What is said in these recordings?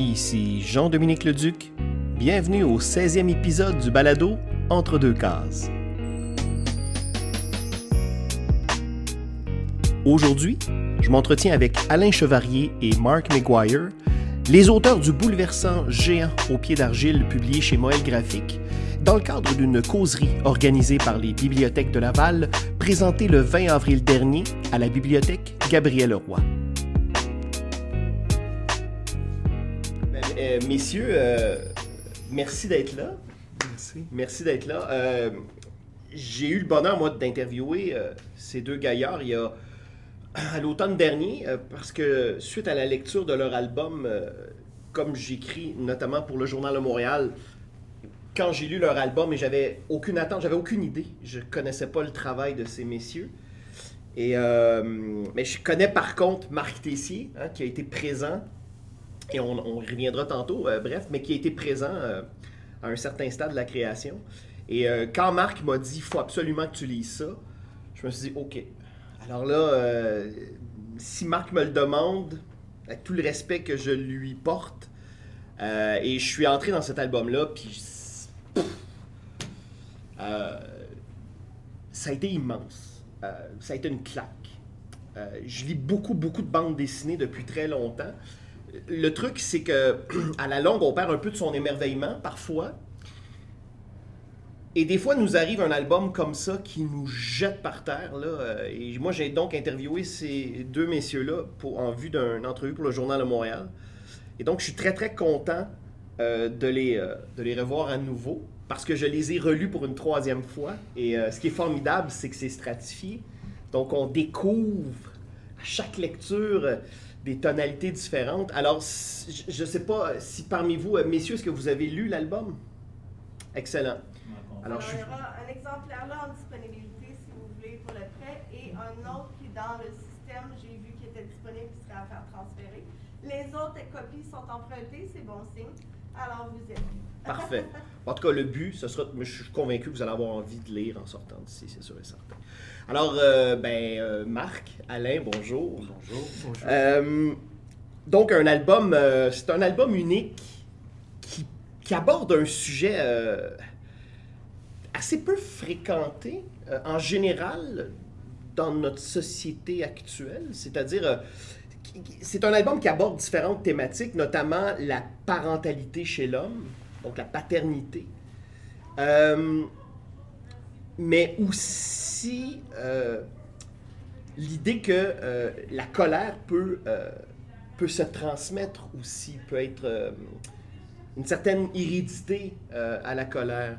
Ici Jean-Dominique Leduc. Bienvenue au 16e épisode du balado Entre deux cases. Aujourd'hui, je m'entretiens avec Alain Chevarier et Mark McGuire, les auteurs du bouleversant Géant au pied d'argile publié chez Moël Graphique, dans le cadre d'une causerie organisée par les bibliothèques de Laval, présentée le 20 avril dernier à la bibliothèque Gabriel Roy. Euh, messieurs, euh, merci d'être là. Merci. Merci d'être là. Euh, J'ai eu le bonheur, moi, d'interviewer euh, ces deux gaillards il y a à l'automne dernier, parce que suite à la lecture de leur album, comme j'écris notamment pour le Journal de Montréal, quand j'ai lu leur album et j'avais aucune attente, j'avais aucune idée, je connaissais pas le travail de ces messieurs. Et, mais je connais par contre Marc Tessier, hein, qui a été présent, et on, reviendra tantôt, euh, bref, mais qui a été présent euh, à un certain stade de la création. Et euh, quand Marc m'a dit, il faut absolument que tu lises ça, je me suis dit, OK. Alors là, si Marc me le demande, avec tout le respect que je lui porte, et je suis entré dans cet album-là, puis ça a été immense. Ça a été une claque. Je lis beaucoup, beaucoup de bandes dessinées depuis très longtemps. Le truc, c'est que à la longue, on perd un peu de son émerveillement parfois. Et des fois, nous arrive un album comme ça qui nous jette par terre. Là, euh, et moi, j'ai donc interviewé ces deux messieurs-là en vue d'une entrevue pour le Journal de Montréal. Et donc, je suis très, très content euh, de, les, euh, de les revoir à nouveau parce que je les ai relus pour une troisième fois. Et ce qui est formidable, c'est que c'est stratifié. Donc, on découvre à chaque lecture des tonalités différentes. Alors, je ne sais pas si parmi vous, euh, messieurs, est-ce que vous avez lu l'album? Excellent. Alors, Alors, je il suis... y aura un exemplaire là en disponibilité si vous voulez pour le prêt et un autre qui dans le système, j'ai vu qui était disponible qui serait à faire transférer. Les autres copies sont empruntées, c'est bon signe. Alors vous êtes. Parfait. En tout cas, le but, ce sera. Je suis convaincu que vous allez avoir envie de lire en sortant d'ici, c'est sûr et certain. Alors, euh, ben, euh, Marc, Alain, bonjour. Bonjour. Bonjour. Euh, donc, un album, euh, c'est un album unique qui, qui aborde un sujet euh, assez peu fréquenté euh, en général dans notre société actuelle. C'est-à-dire, euh, c'est un album qui aborde différentes thématiques, notamment la parentalité chez l'homme, donc la paternité. Euh, mais aussi euh, l'idée que euh, la colère peut, peut se transmettre aussi, peut être une certaine hérédité à la colère.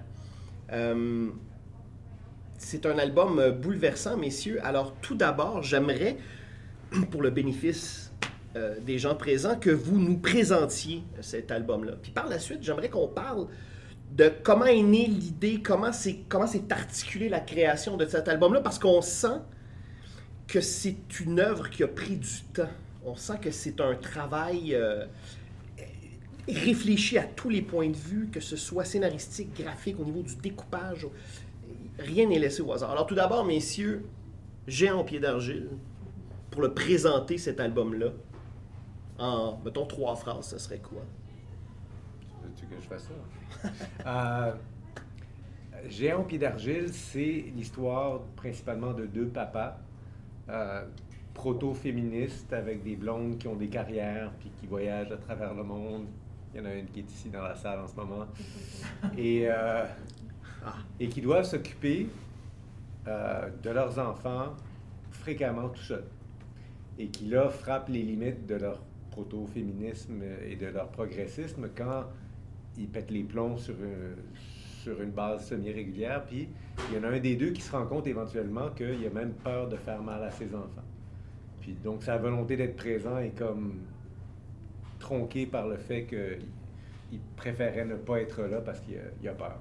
C'est un album bouleversant, messieurs. Alors, tout d'abord, j'aimerais, pour le bénéfice euh, des gens présents, que vous nous présentiez cet album-là. Puis par la suite, j'aimerais qu'on parle de comment est née l'idée, comment c'est s'est articulée la création de cet album-là, parce qu'on sent que c'est une œuvre qui a pris du temps. On sent que c'est un travail euh, réfléchi à tous les points de vue, que ce soit scénaristique, graphique, au niveau du découpage. Rien n'est laissé au hasard. Alors tout d'abord, messieurs, Géant pied d'argile, pour le présenter cet album-là, en, mettons, trois phrases, ce serait quoi? Veux-tu que je fasse ça? Euh, Géant au pied d'argile, c'est l'histoire principalement de deux papas euh, proto-féministes avec des blondes qui ont des carrières puis qui voyagent à travers le monde. Il y en a une qui est ici dans la salle en ce moment. Et, euh, Ah. et qui doivent s'occuper euh, de leurs enfants fréquemment tout seuls. Et qui là frappent les limites de leur proto-féminisme et de leur progressisme quand ils pètent les plombs sur une, sur une base semi-régulière. Puis il y en a un des deux qui se rend compte éventuellement qu'il a même peur de faire mal à ses enfants. Puis donc sa volonté d'être présent est comme tronquée par le fait qu'il préférait ne pas être là parce qu'il a, a peur.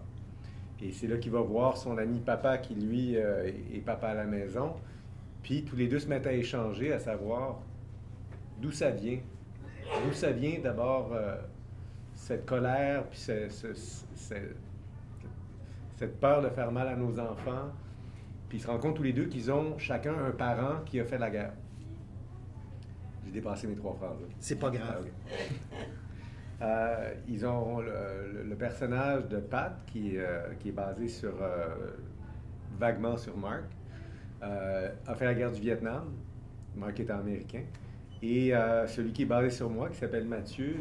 Et c'est là qu'il va voir son ami papa qui, lui, euh, est papa à la maison. Puis tous les deux se mettent à échanger, à savoir d'où ça vient. D'où ça vient d'abord euh, cette colère, puis ce- ce- ce- cette peur de faire mal à nos enfants. Puis ils se rendent compte tous les deux qu'ils ont chacun un parent qui a fait la guerre. J'ai dépassé mes trois phrases. C'est pas grave. Ah. Euh, ils ont le, le, personnage de Pat qui, euh, qui est basé sur vaguement sur Mark. A fait la guerre du Vietnam. Mark est américain. Et celui qui est basé sur moi, qui s'appelle Mathieu,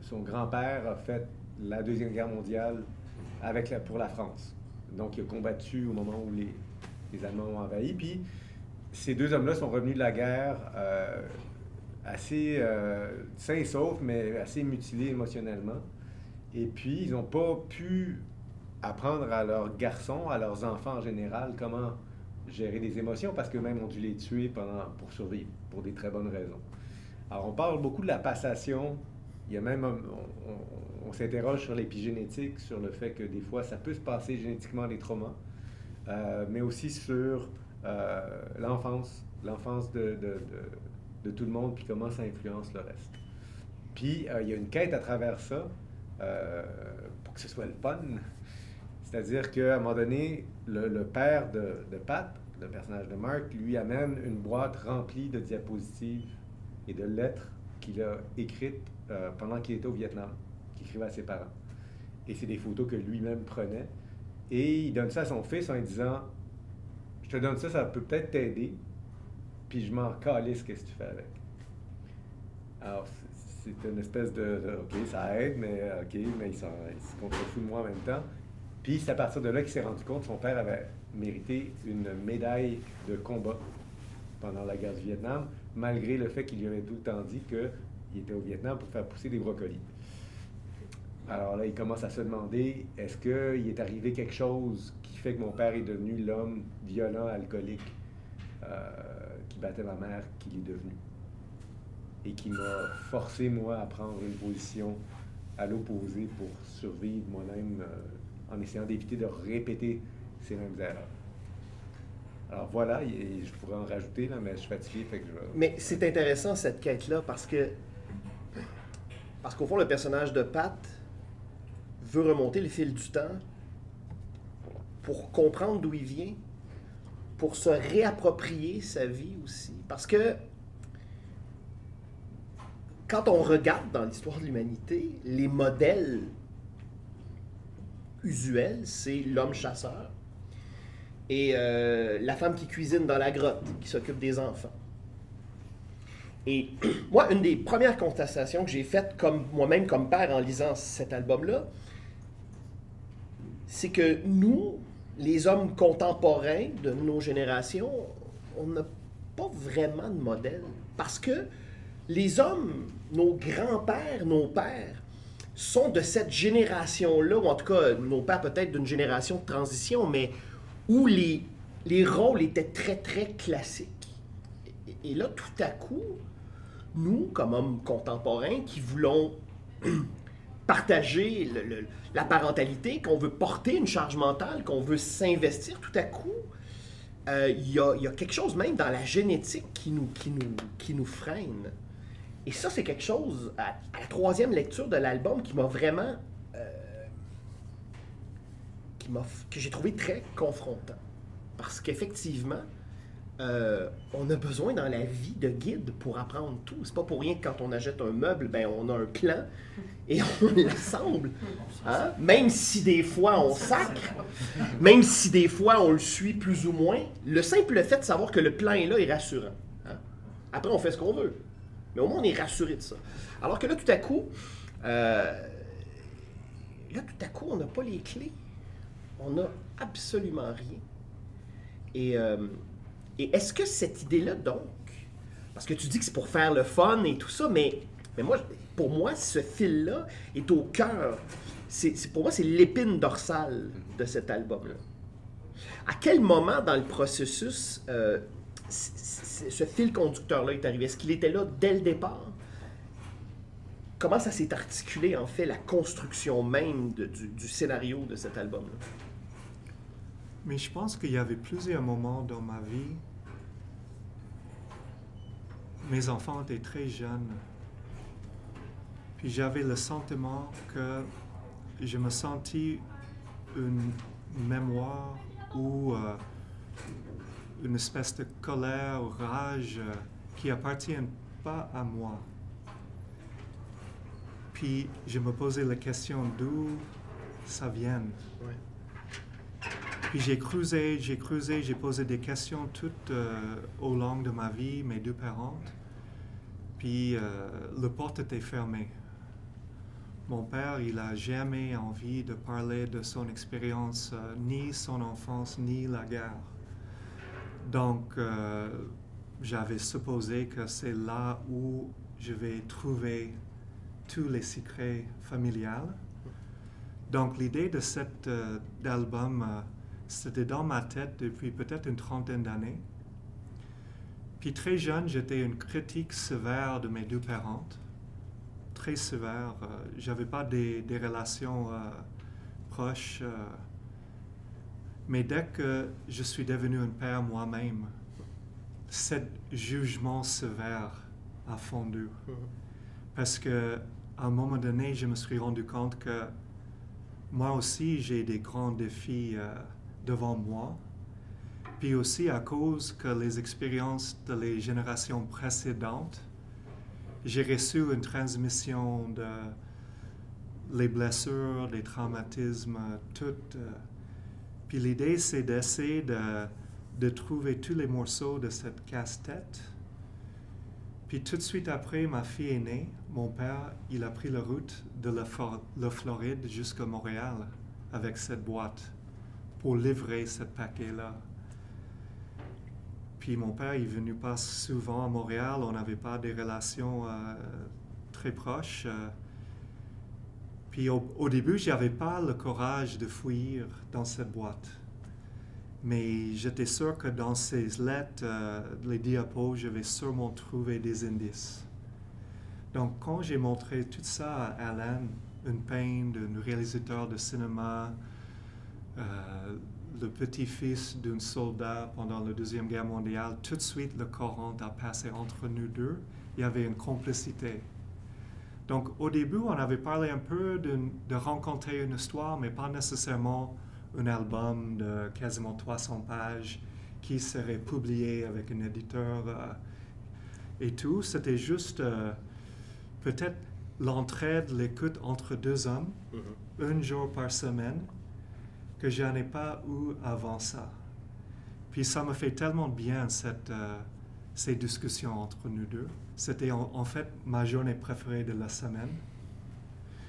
son grand-père a fait la Deuxième Guerre mondiale avec pour la France. Donc, il a combattu au moment où les, les Allemands ont envahi. Puis, ces deux hommes-là sont revenus de la guerre assez euh, sains et saufs, mais assez mutilés émotionnellement. Et puis, ils n'ont pas pu apprendre à leurs garçons, à leurs enfants en général, comment gérer des émotions, parce qu'eux-mêmes ont dû les tuer pendant, pour survivre, pour des très bonnes raisons. Alors, on parle beaucoup de la passation. Il y a même, on, s'interroge sur l'épigénétique, sur le fait que des fois, ça peut se passer génétiquement des traumas, euh, mais aussi sur euh, l'enfance, l'enfance de, tout le monde, puis comment ça influence le reste. Puis, euh, il y a une quête à travers ça, pour que ce soit le fun. C'est-à-dire qu'à un moment donné, le, père de, Pat, le personnage de Mark, lui amène une boîte remplie de diapositives et de lettres qu'il a écrites euh, pendant qu'il était au Vietnam, qu'il écrivait à ses parents. Et c'est des photos que lui-même prenait. Et il donne ça à son fils en lui disant Je te donne ça, ça peut peut-être t'aider, puis je m'en calisse qu'est-ce que tu fais avec. Alors, c'est une espèce de, OK, ça aide, mais OK, mais il, se contrefout de moi en même temps. Puis c'est à partir de là qu'il s'est rendu compte que son père avait mérité une médaille de combat pendant la guerre du Vietnam, malgré le fait qu'il lui avait tout le temps dit qu'il était au Vietnam pour faire pousser des brocolis. Alors là, il commence à se demander, est-ce qu'il est arrivé quelque chose qui fait que mon père est devenu l'homme violent, alcoolique, euh, battait ma mère qu'il est devenu? Et qui m'a forcé, moi, à prendre une position à l'opposé pour survivre moi-même euh, en essayant d'éviter de répéter ces mêmes erreurs. Alors voilà, et je pourrais en rajouter, là, mais je suis fatigué, fait que je Mais c'est intéressant, cette quête-là, parce que... Parce qu'au fond, le personnage de Pat veut remonter le fil du temps pour comprendre d'où il vient, pour se réapproprier sa vie aussi. Parce que quand on regarde dans l'histoire de l'humanité, les modèles usuels, c'est l'homme chasseur et euh, la femme qui cuisine dans la grotte, qui s'occupe des enfants. Et moi, une des premières constatations que j'ai faites comme moi-même comme père en lisant cet album-là, c'est que nous, les hommes contemporains de nos générations, on n'a pas vraiment de modèle. Parce que les hommes, nos grands-pères, nos pères, sont de cette génération-là, ou en tout cas, nos pères peut-être d'une génération de transition, mais où les, les rôles étaient très, très classiques. Et, là, tout à coup, nous, comme hommes contemporains, qui voulons partager la parentalité, qu'on veut porter une charge mentale, qu'on veut s'investir, tout à coup, euh, il y, a, quelque chose même dans la génétique qui nous, qui nous, qui nous freine. Et ça, c'est quelque chose, à, la troisième lecture de l'album, qui m'a vraiment... Euh, qui m'a, que j'ai trouvé très confrontant. Parce qu'effectivement, euh, on a besoin dans la vie de guides pour apprendre tout. C'est pas pour rien que quand on achète un meuble, ben on a un plan et on l'assemble. Hein? Même si des fois on sacre, même si des fois on le suit plus ou moins, le simple fait de savoir que le plan est là est rassurant. Hein? Après, on fait ce qu'on veut. Mais au moins, on est rassuré de ça. Alors que là, tout à coup, euh, là, tout à coup, on n'a pas les clés. On n'a absolument rien. Et euh, et est-ce que cette idée-là, donc, parce que tu dis que c'est pour faire le fun et tout ça, mais, mais moi, pour moi, ce fil-là est au cœur. C'est, pour moi, c'est l'épine dorsale de cet album-là. À quel moment dans le processus euh, ce fil conducteur-là est arrivé? Est-ce qu'il était là dès le départ? Comment ça s'est articulé, en fait, la construction même du, scénario de cet album-là? Mais je pense qu'il y avait plusieurs moments dans ma vie mes enfants étaient très jeunes. Puis j'avais le sentiment que je me sentis une mémoire ou une espèce de colère ou rage qui appartient pas à moi. Puis je me posais la question d'où ça vient. Puis j'ai creusé, j'ai creusé, j'ai posé des questions toutes euh, au long de ma vie, mes deux parents. Puis euh, le porte était fermée. Mon père, il n'a jamais envie de parler de son expérience, euh, ni son enfance, ni la guerre. Donc, euh, j'avais supposé que c'est là où je vais trouver tous les secrets familiales. Donc, l'idée de cet euh, album, euh, c'était dans ma tête depuis peut-être une trentaine d'années. Puis très jeune, j'étais une critique sévère de mes deux parents. Très sévère. J'avais pas des, relations proches. Mais dès que je suis devenu un père moi-même, ce jugement sévère a fondu. Parce que à un moment donné, je me suis rendu compte que moi aussi, j'ai des grands défis euh, devant moi. Puis aussi à cause que les expériences de les générations précédentes, j'ai reçu une transmission de les blessures, les traumatismes, tout. euh. Puis l'idée, c'est d'essayer de, de trouver tous les morceaux de cette casse-tête. Puis tout de suite après, ma fille est née. Mon père, il a pris la route de la, Floride jusqu'à Montréal avec cette boîte pour livrer ce paquet-là. Puis mon père, il est venu pas souvent à Montréal. On n'avait pas des relations euh, très proches. euh. Puis au, début, j'avais pas le courage de fuir dans cette boîte. Mais j'étais sûr que dans ces lettres, euh, les diapos, je vais sûrement trouver des indices. Donc, quand j'ai montré tout ça à Alan, une peine d'un réalisateur de cinéma, euh, le petit-fils d'un soldat pendant la Deuxième Guerre mondiale, tout de suite le Coran a passé entre nous deux. Il y avait une complicité. Donc, au début, on avait parlé un peu de, de rencontrer une histoire, mais pas nécessairement un album de quasiment 300 pages qui serait publié avec un éditeur euh, et tout. C'était juste euh, peut-être l'entraide, l'écoute entre deux hommes, Mhm. un jour par semaine, que je n'en ai pas eu avant ça. Puis ça me fait tellement bien cette, euh, ces discussions entre nous deux. C'était en, fait ma journée préférée de la semaine.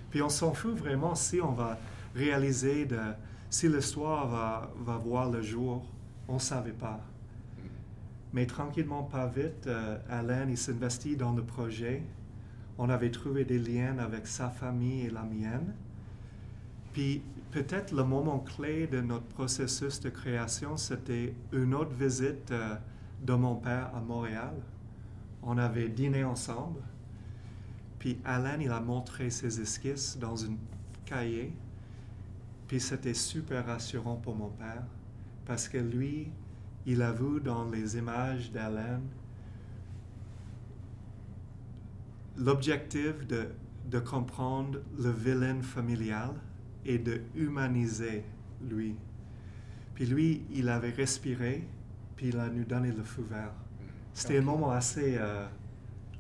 Puis on s'en fout vraiment si on va réaliser de si l'histoire va, va voir le jour. On ne savait pas. Mais tranquillement, pas vite, euh, Alain il s'investit dans le projet. On avait trouvé des liens avec sa famille et la mienne. Puis peut-être le moment clé de notre processus de création, c'était une autre visite euh, de mon père à Montréal. On avait dîné ensemble. Puis Alain, il a montré ses esquisses dans un cahier. Puis c'était super rassurant pour mon père parce que lui, il a vu dans les images d'Alain l'objectif de, de comprendre le vilain familial et de humaniser lui. Puis lui, il avait respiré, puis il a nous donné le feu vert. C'était un moment assez... euh,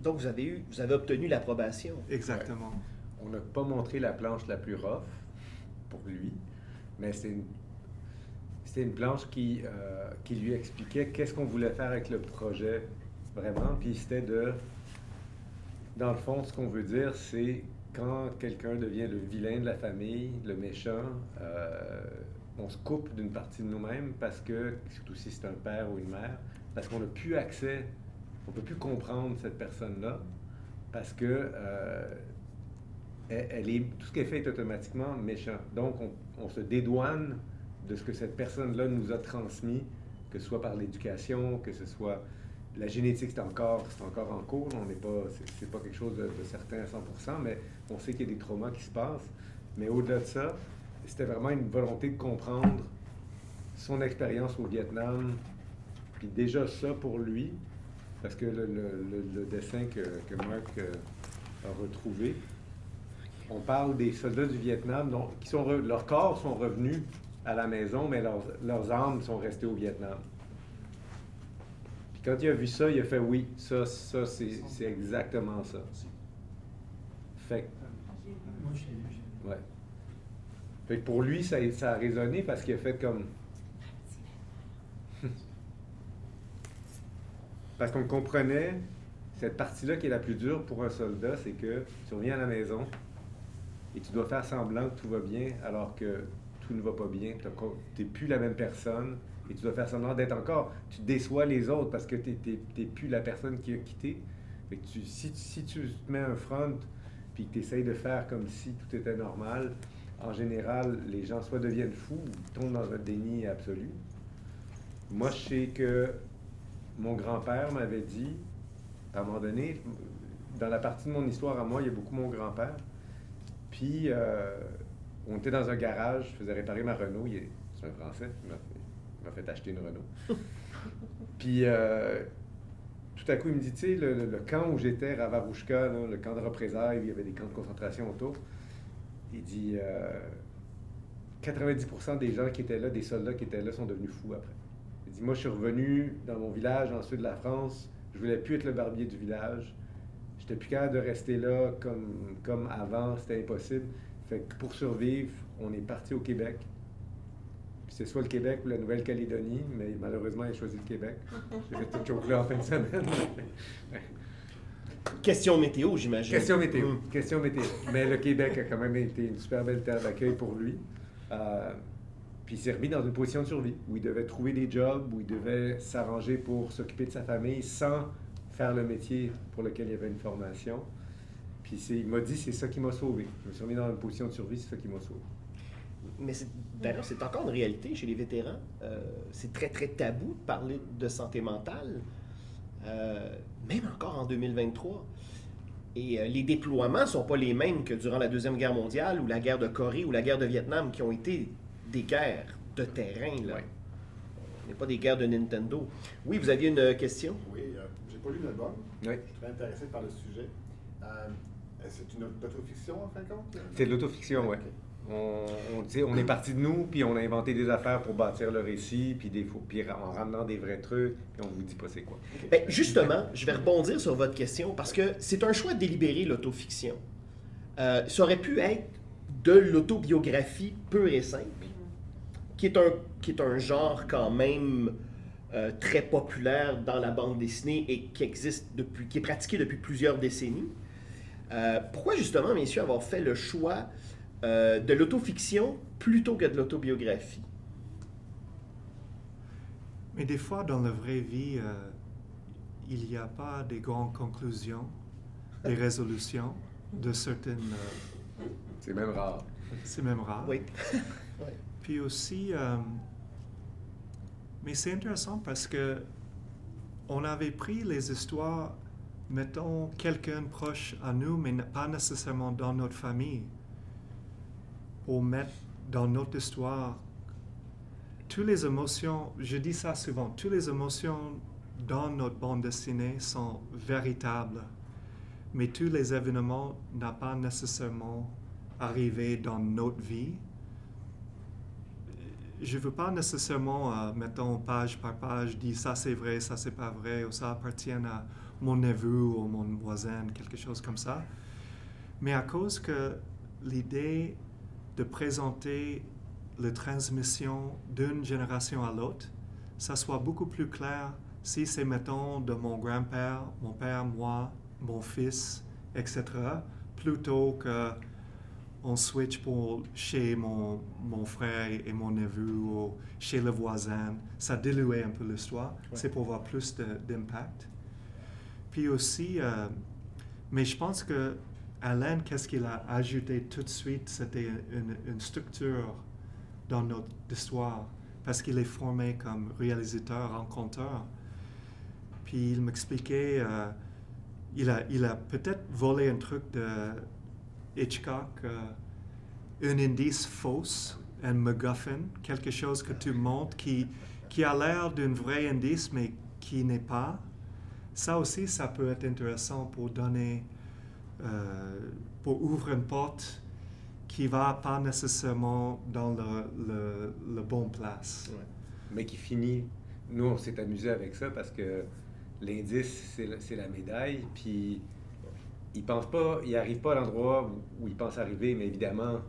Donc, vous avez, eu, vous avez obtenu l'approbation. exactement. On n'a pas montré la planche la plus rough pour lui, mais c'était une, c'était une planche qui, euh, qui lui expliquait qu'est-ce qu'on voulait faire avec le projet vraiment. Puis c'était de. Dans le fond, ce qu'on veut dire, c'est quand quelqu'un devient le vilain de la famille, le méchant, euh, on se coupe d'une partie de nous-mêmes parce que, surtout si c'est un père ou une mère, parce qu'on n'a plus accès, on ne peut plus comprendre cette personne-là parce que euh, elle, est, tout ce qu'elle fait est automatiquement méchant. Donc, on, se dédouane de ce que cette personne-là nous a transmis, que ce soit par l'éducation, que ce soit la génétique, c'est encore, c'est encore en cours. On n'est pas, c'est pas quelque chose de, de certain à 100%, mais on sait qu'il y a des traumas qui se passent. Mais au-delà de ça, c'était vraiment une volonté de comprendre son expérience au Vietnam. Puis déjà ça pour lui, parce que le, dessin que, que Marc euh, a retrouvé, on parle des soldats du Vietnam dont, qui sont leurs corps sont revenus à la maison, mais leurs, leurs âmes sont restées au Vietnam. Puis quand il a vu ça, il a fait oui, ça, ça c'est exactement ça. Fait que J'ai vu. Moi, je l'ai vu. j'ai vu. Ouais. Fait que pour lui, ça, a résonné parce qu'il a fait comme. Parce qu'on comprenait, cette partie-là qui est la plus dure pour un soldat, c'est que tu reviens à la maison et tu dois faire semblant que tout va bien alors que tout ne va pas bien. Tu n'es plus la même personne et tu dois faire semblant d'être encore. Tu déçois les autres parce que tu n'es plus la personne qui a quitté. Fait que tu- si, si tu te mets un front puis que tu essayes de faire comme si tout était normal, en général, les gens soit deviennent fous ou tombent dans un déni absolu. Moi, je sais que mon grand-père m'avait dit, à un moment donné, dans la partie de mon histoire à moi, il y a beaucoup mon grand-père. Puis, euh, on était dans un garage, je faisais réparer ma Renault. il est- C'est un Français, il m'a fait, acheter une Renault. Puis, euh, tout à coup, il me dit, tu sais, le, le- le camp où j'étais, Ravarouchka, le camp de représailles, il y avait des camps de concentration autour. Il dit, euh, 90% des gens qui étaient là, des soldats qui étaient là, sont devenus fous après. Il dit, moi, je suis revenu dans mon village, en sud de la France. Je voulais plus être le barbier du village. J'étais plus capable de rester là comme, comme avant, c'était impossible. Fait que pour survivre, on est parti au Québec. C'est soit le Québec ou la Nouvelle-Calédonie, mais malheureusement, il a choisi le Québec. J'ai fait cette joke-là en fin de semaine. Question météo, j'imagine. Question météo. Mm. Question météo. Mais le Québec a quand même été une super belle terre d'accueil pour lui. Euh, puis il s'est remis dans une position de survie où il devait trouver des jobs, où il devait s'arranger pour s'occuper de sa famille sans faire le métier pour lequel il y avait une formation. Puis il m'a dit c'est ça qui m'a sauvé. Je me suis remis dans une position de survie, c'est ça qui m'a sauvé. Mais d'ailleurs, c'est encore une réalité chez les vétérans. Euh, c'est très, très tabou de parler de santé mentale, même encore en 2023. Et euh, les déploiements ne sont pas les mêmes que durant la Deuxième Guerre mondiale ou la guerre de Corée ou la guerre de Vietnam, qui ont été des guerres de terrain. Là. Ce n'est pas des guerres de Nintendo. Oui, vous aviez une question? Oui, euh, j'ai pas lu l'album. Oui. Je suis très intéressé par le sujet. Euh, c'est une autofiction en fin de compte? C'est de l'autofiction, oui. Ok. On, on, on est parti de nous, puis on a inventé des affaires pour bâtir le récit, puis, des, puis en ramenant des vrais trucs, puis on vous dit pas c'est quoi. Ben, justement, je vais rebondir sur votre question parce que c'est un choix délibéré, l'autofiction. Euh, ça aurait pu être de l'autobiographie pure et simple, qui est un, qui est un genre quand même euh, très populaire dans la bande dessinée et qui existe depuis, qui est pratiqué depuis plusieurs décennies. Euh, pourquoi justement, messieurs, avoir fait le choix euh, de l'autofiction plutôt que de l'autobiographie? Mais des fois, dans la vraie vie, euh, il n'y a pas de grandes conclusions, des résolutions de certaines... euh, C'est même rare. c'est même rare. Oui. Puis aussi, euh, mais c'est intéressant parce que on avait pris les histoires, mettons, quelqu'un proche à nous, mais pas nécessairement dans notre famille, mettre dans notre histoire toutes les émotions, je dis ça souvent, toutes les émotions dans notre bande dessinée sont véritables, mais tous les événements n'ont pas nécessairement arrivé dans notre vie je ne veux pas nécessairement, euh, mettons, page par page, dire ça c'est vrai, ça c'est pas vrai, ou ça appartient à mon neveu ou mon voisin, quelque chose comme ça. Mais à cause que l'idée de présenter la transmission d'une génération à l'autre, ça soit beaucoup plus clair si c'est, mettons, de mon grand-père, mon père, moi, mon fils, etc., plutôt que on switch pour chez mon, mon frère et mon neveu ou chez le voisin. Ça diluait un peu l'histoire. C'est pour avoir plus d'impact. Puis aussi, euh, mais je pense que Alain, qu'est-ce qu'il a ajouté tout de suite, c'était une, structure dans notre histoire parce qu'il est formé comme réalisateur, rencontreur. Puis il m'expliquait, euh, il a, peut-être volé un truc de Hitchcock, euh, un indice fausse, un MacGuffin, quelque chose que tu montres qui, qui a l'air d'un vrai indice mais qui n'est pas. Ça aussi, ça peut être intéressant pour donner, pour ouvrir une porte qui va pas nécessairement dans le, le, le bon place. mais qui finit. Nous, on s'est amusé avec ça parce que l'indice, c'est la, médaille. Puis il pense pas, il arrive pas à l'endroit où, où il pense arriver, mais évidemment,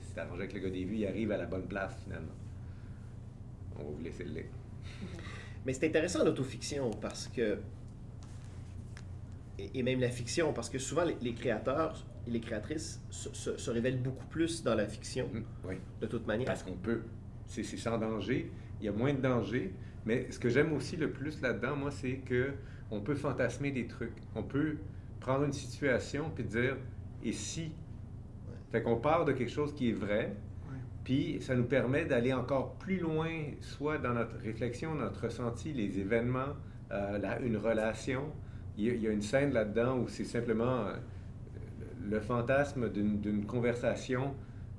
c'est arrangé avec le gars des vues, il arrive à la bonne place finalement. On va vous laisser le lire. Mais c'est intéressant l'autofiction parce que. Et même la fiction, parce que souvent les, les créateurs et les créatrices se, se- se révèlent beaucoup plus dans la fiction, Oui. de toute manière. Parce qu'on peut. C'est c'est sans danger. Il y a moins de danger. Mais ce que j'aime aussi le plus là-dedans, moi, c'est que on peut fantasmer des trucs. On peut prendre une situation puis dire et si. Fait qu'on part de quelque chose qui est vrai, Ouais. puis ça nous permet d'aller encore plus loin, soit dans notre réflexion, notre ressenti, les événements, euh, la- une relation. Il y, a, une scène là-dedans où c'est simplement euh, le fantasme d'une conversation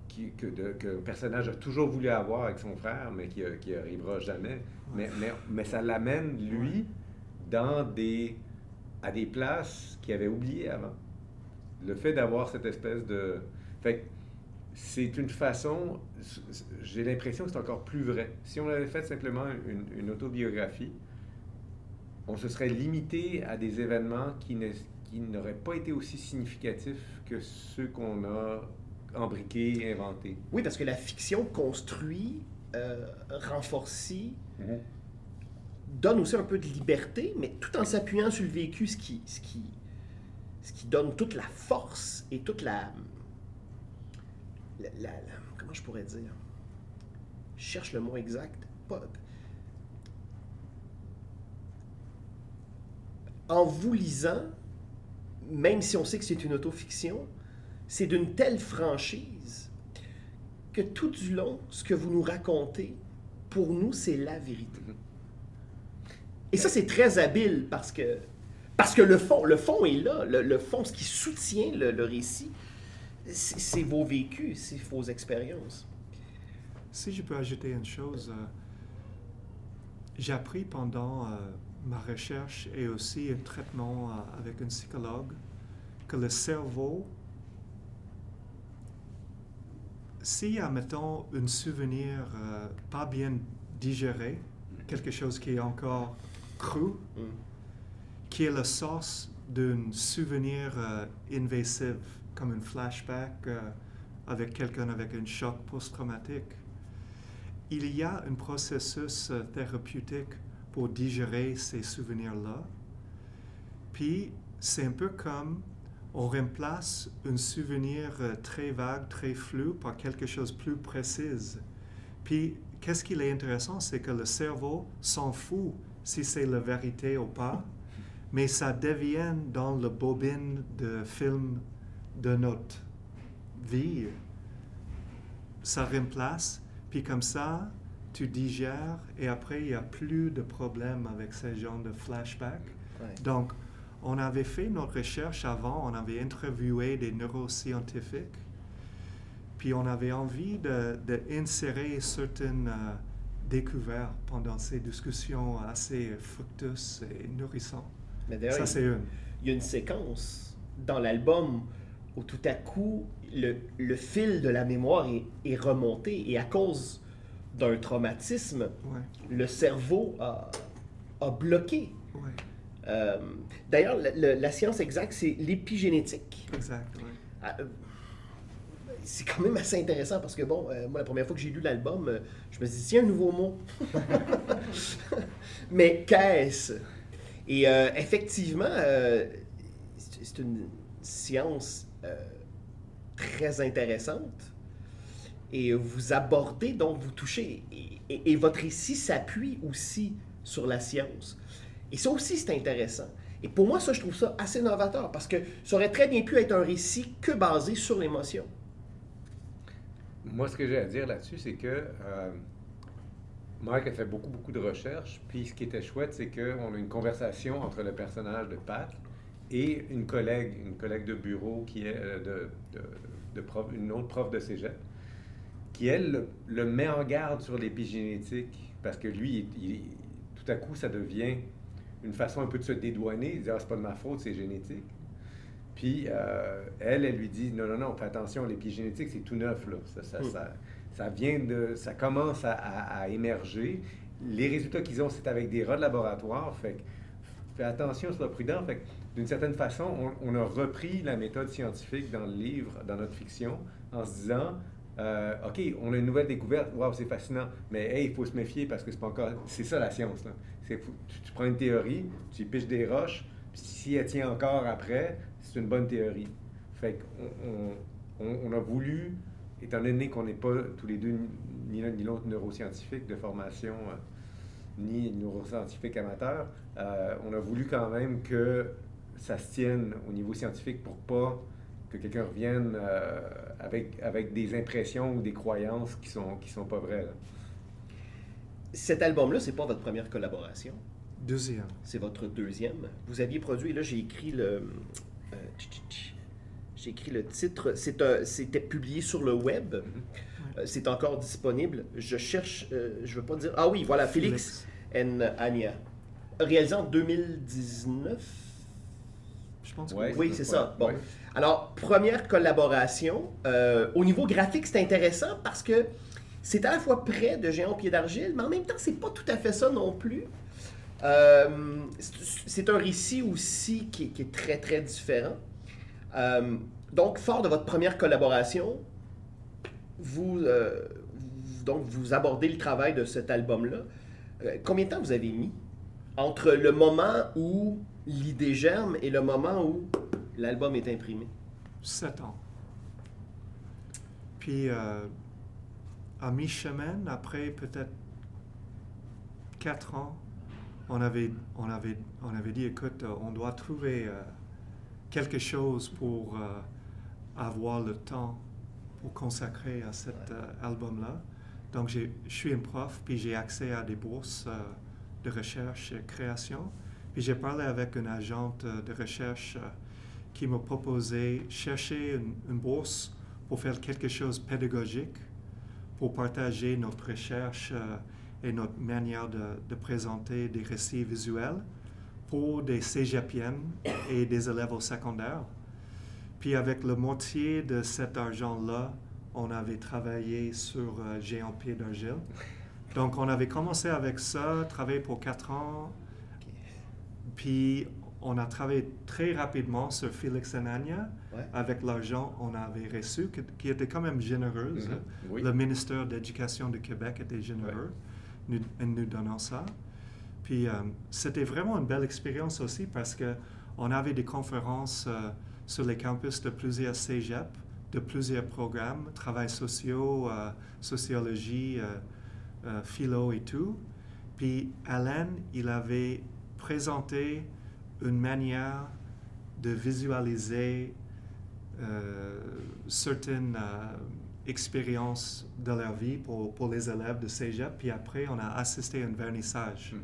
qui- que, de- personnage a toujours voulu avoir avec son frère, mais qui, qui arrivera jamais. Mais, ça l'amène, lui, à des places qu'il avait oubliées avant. Le fait d'avoir cette espèce de... Fait c'est une façon, j'ai l'impression que c'est encore plus vrai. Si on avait fait simplement une autobiographie, on se serait limité à des événements qui ne- qui n'auraient pas été aussi significatifs que ceux qu'on a embriqués, inventés. Oui, parce que la fiction construit, euh, renforce, donne aussi un peu de liberté, mais tout en s'appuyant sur le vécu, ce qui, ce qui, ce qui donne toute la force et toute la, la- la- la- comment je pourrais dire? Je cherche le mot exact. Pas- en vous lisant, même si on sait que c'est une autofiction, c'est d'une telle franchise que tout du long, ce que vous nous racontez, pour nous, c'est la vérité. Et ça, c'est très habile parce que, parce que le fond, le fond est là. Le, le fond, ce qui soutient le, le récit, c'est c'est vos vécus, c'est vos expériences. Si je peux ajouter une chose, euh, j'ai appris pendant euh, ma recherche et aussi un traitement euh, avec un psychologue que le cerveau, s'il y a, mettons, un souvenir euh, pas bien digéré, quelque chose qui est encore cru, Mm. qui est la source d'un souvenir euh, invasif, comme un flashback euh, avec quelqu'un avec un choc post-traumatique. Il y a un processus thérapeutique pour digérer ces souvenirs-là. Puis, c'est un peu comme on remplace un souvenir euh, très vague, très flou par quelque chose de plus précis. Puis, qu'est-ce qui est intéressant, c'est que le cerveau s'en fout si c'est la vérité ou pas, mais ça devient dans le bobine de film de notre vie. Ça remplace, puis comme ça, tu digères et après, il n'y a plus de problème avec ces genres de flashbacks. Ouais. Donc, on avait fait notre recherche avant, on avait interviewé des neuroscientifiques, puis on avait envie d'insérer certaines euh, découvertes pendant ces discussions assez fructueuses et nourrissantes. Mais Ça, il- c'est une. il y a une séquence dans l'album où tout à coup, le, le fil de la mémoire est, est remonté et à cause d'un traumatisme, Ouais, le cerveau a, a bloqué. ouais, Euh, D'ailleurs, le- le- la science exacte, c'est l'épigénétique. exact. ouais. Ah, euh, C'est quand même assez intéressant parce que, bon, euh, moi, la première fois que j'ai lu l'album, euh, je me suis dit, tiens, un nouveau mot. Mais qu'est-ce? Et effectivement, c'est une science très intéressante. Et vous abordez, donc vous touchez. Et, votre récit s'appuie aussi sur la science. Et ça aussi, c'est intéressant. Et pour moi, ça, je trouve ça assez novateur parce que ça aurait très bien pu être un récit que basé sur l'émotion. Moi, ce que j'ai à dire là-dessus, c'est que euh, Mike a fait beaucoup, beaucoup de recherches. Puis ce qui était chouette, c'est qu'on a une conversation entre le personnage de Pat et une collègue, une collègue de bureau qui est euh, une autre prof de cégep, qui, elle, le, le met en garde sur l'épigénétique. Parce que lui, il- il- tout à coup, ça devient une façon un peu de se dédouaner. Il dit Ah, c'est pas de ma faute, c'est génétique. Puis euh, elle, elle lui dit non, non, non, fais attention, l'épigénétique, c'est tout neuf, là. Ça, ça, Mm. ça, ça vient de. ça commence à, à- à émerger. Les résultats qu'ils ont, c'est avec des rats de laboratoire. Fait, que- fais attention, sois prudent. Fait d'une certaine façon, on, on a repris la méthode scientifique dans le livre, dans notre fiction, en se disant, euh, OK, on a une nouvelle découverte, waouh, c'est fascinant, mais hey, il faut se méfier parce que c'est pas encore. C'est ça la science. Tu, prends une théorie, tu y piches des roches, puis si elle tient encore après, c'est une bonne théorie. Fait qu'on on, a voulu, étant donné qu'on n'est pas tous les deux ni l'un ni l'autre neuroscientifiques de formation, euh, ni neuroscientifiques amateurs, euh, on a voulu quand même que ça se tienne au niveau scientifique pour pas que quelqu'un revienne avec, avec des impressions ou des croyances qui sont, qui sont pas vraies. là. Cet album-là, c'est pas votre première collaboration, Deuxième. c'est votre deuxième? Vous aviez produit, là j'ai écrit le... euh, j'ai écrit le titre, C'est un- c'était publié sur le web, Euh, c'est encore disponible. Je cherche, euh, je veux pas dire... Ah oui, voilà, Félix, and Anya. Réalisé en 2019. Je pense Ouais, que Oui, c'est ça. Bon. Ouais. Alors, première collaboration. euh, au niveau graphique, c'est intéressant parce que c'est à la fois près de Géant au pied d'argile, mais en même temps, c'est pas tout à fait ça non plus. Euh, c'est- un récit aussi qui, est- qui est très, très différent. Euh, donc, fort de votre première collaboration, vous, euh, vous- donc, vous abordez le travail de cet album-là. Euh, combien de temps vous avez mis entre le moment où l'idée germe et le moment où l'album est imprimé? Sept ans. Puis, euh, à mi-chemin, après peut-être quatre ans, on avait, on avait, on avait dit, écoute, euh, on doit trouver euh, quelque chose pour euh, avoir le temps pour consacrer à cet Ouais. album-là. Donc, j'ai- je suis un prof, puis j'ai accès à des bourses de recherche et création. Puis j'ai parlé avec une agente euh, de recherche euh, qui m'a proposé chercher une, bourse pour faire quelque chose de pédagogique, pour partager notre recherche euh, et notre manière de, présenter des récits visuels pour des cégepiennes et des élèves au secondaire. Puis avec la moitié de cet argent-là, on avait travaillé sur euh, Géant Pied d'Argile. Donc on avait commencé avec ça, travaillé pour quatre ans, puis on a travaillé très rapidement sur Félix Anania Ouais. avec l'argent qu'on avait reçu, qui, qui était quand même généreuse. Mhm. Oui. Le ministère de l'Éducation du Québec était généreux nous, en nous donnant ça. Puis euh, c'était vraiment une belle expérience aussi parce que on avait des conférences euh, sur les campus de plusieurs cégep, de plusieurs programmes, travail sociaux, euh, sociologie, philo et tout. Puis Alain, il avait présenté une manière de visualiser euh, certaines euh, expériences de leur vie pour, pour les élèves de cégep. Puis après, on a assisté à un vernissage. Mhm.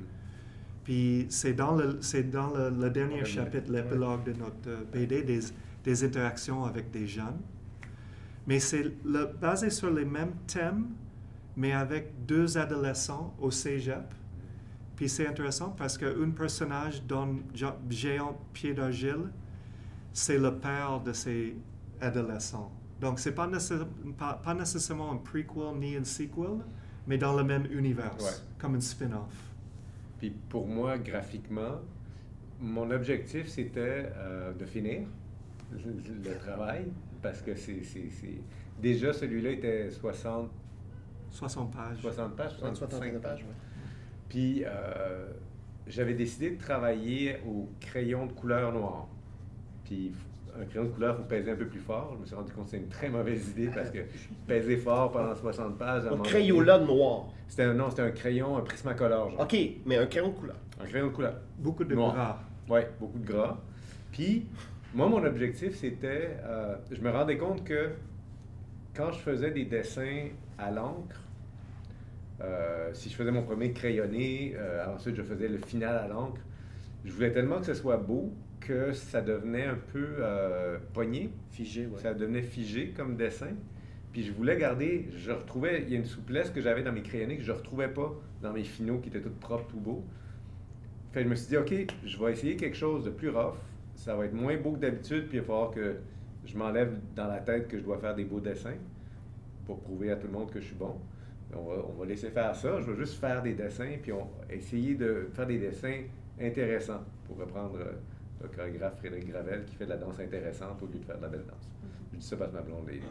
Puis c'est dans le, c'est dans le, le dernier chapitre, l'épilogue de notre euh, BD, des, des interactions avec des jeunes. Mais c'est basé sur les mêmes thèmes, mais avec deux adolescents au cégep. Puis c'est intéressant parce qu'un personnage dans Gé- Géant Pied d'Argile, c'est le père de ces adolescents. Donc c'est pas, pas, pas nécessairement un prequel ni un sequel, mais dans le même univers, Ouais. comme un spin-off. Puis pour moi, graphiquement, mon objectif, c'était euh, de finir le, le travail, parce que c'est... Déjà, celui-là était 60, 60 pages. 60 pages, 65 65 pages. pages, ouais. Puis euh, j'avais décidé de travailler au crayon de couleur noire. Puis un crayon de couleur, il faut peser un peu plus fort. Je me suis rendu compte que c'est une très mauvaise idée parce que peser fort pendant 60 pages... un crayola noir. C'était un, non, c'était un crayon, un prismacolor, genre. OK, mais un crayon de couleur. Un crayon de couleur. Beaucoup de Noir. gras. Oui, beaucoup de gras. Puis, moi, mon objectif, c'était. euh, je me rendais compte que quand je faisais des dessins à l'encre, euh, si je faisais mon premier crayonné, euh, ensuite je faisais le final à l'encre, je voulais tellement que ce soit beau que ça devenait un peu euh, pogné, Figé, ouais. ça devenait figé comme dessin. Puis je voulais garder, je retrouvais, il y a une souplesse que j'avais dans mes crayonnés que je ne retrouvais pas dans mes finaux qui étaient tout propres, tout beaux. Fait que je me suis dit, OK, je vais essayer quelque chose de plus rough. Ça va être moins beau que d'habitude, puis il va falloir que je m'enlève dans la tête que je dois faire des beaux dessins pour prouver à tout le monde que je suis bon. On va, on va laisser faire ça. Je vais juste faire des dessins, puis on essayer de faire des dessins intéressant, pour reprendre euh, le chorégraphe Frédéric Gravel qui fait de la danse intéressante au lieu de faire de la belle danse. Je dis ça parce que ma blonde est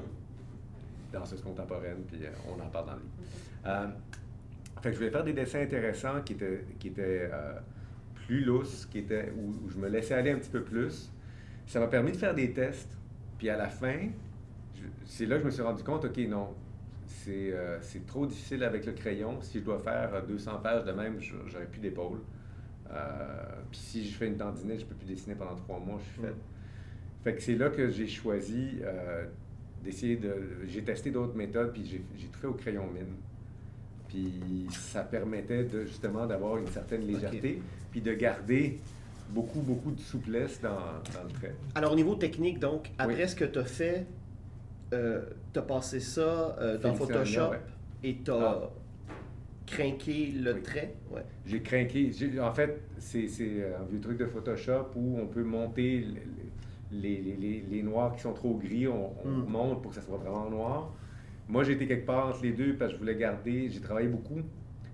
danseuse contemporaine, puis euh, on en parle dans le livre. Euh, fait que je voulais faire des dessins intéressants qui étaient, qui étaient euh, plus lousses, qui étaient, où, où je me laissais aller un petit peu plus. Ça m'a permis de faire des tests. Puis à la fin, c'est là que je me suis rendu compte, OK, non, c'est euh, trop difficile avec le crayon. Si je dois faire euh, 200 pages de même, j'aurais plus d'épaule. Euh, puis si je fais une tendinite, je peux plus dessiner pendant trois mois, je suis fait. Fait que c'est là que j'ai choisi euh, d'essayer de. J'ai testé d'autres méthodes, puis j'ai tout fait au crayon mine. Puis ça permettait de, justement d'avoir une certaine légèreté, puis de garder beaucoup, beaucoup de souplesse dans, dans le trait. Alors, au niveau technique, donc, après Oui. ce que tu as fait, tu as passé ça euh, dans Photoshop ouais. et tu as Ah. crinqué le Oui. trait? Ouais. J'ai craqué. En fait, c'est c'est un vieux truc de Photoshop où on peut monter les, les, les, les noirs qui sont trop gris, on, on Mm. monte pour que ça soit vraiment noir. Moi, j'ai été quelque part entre les deux parce que je voulais garder. J'ai travaillé beaucoup.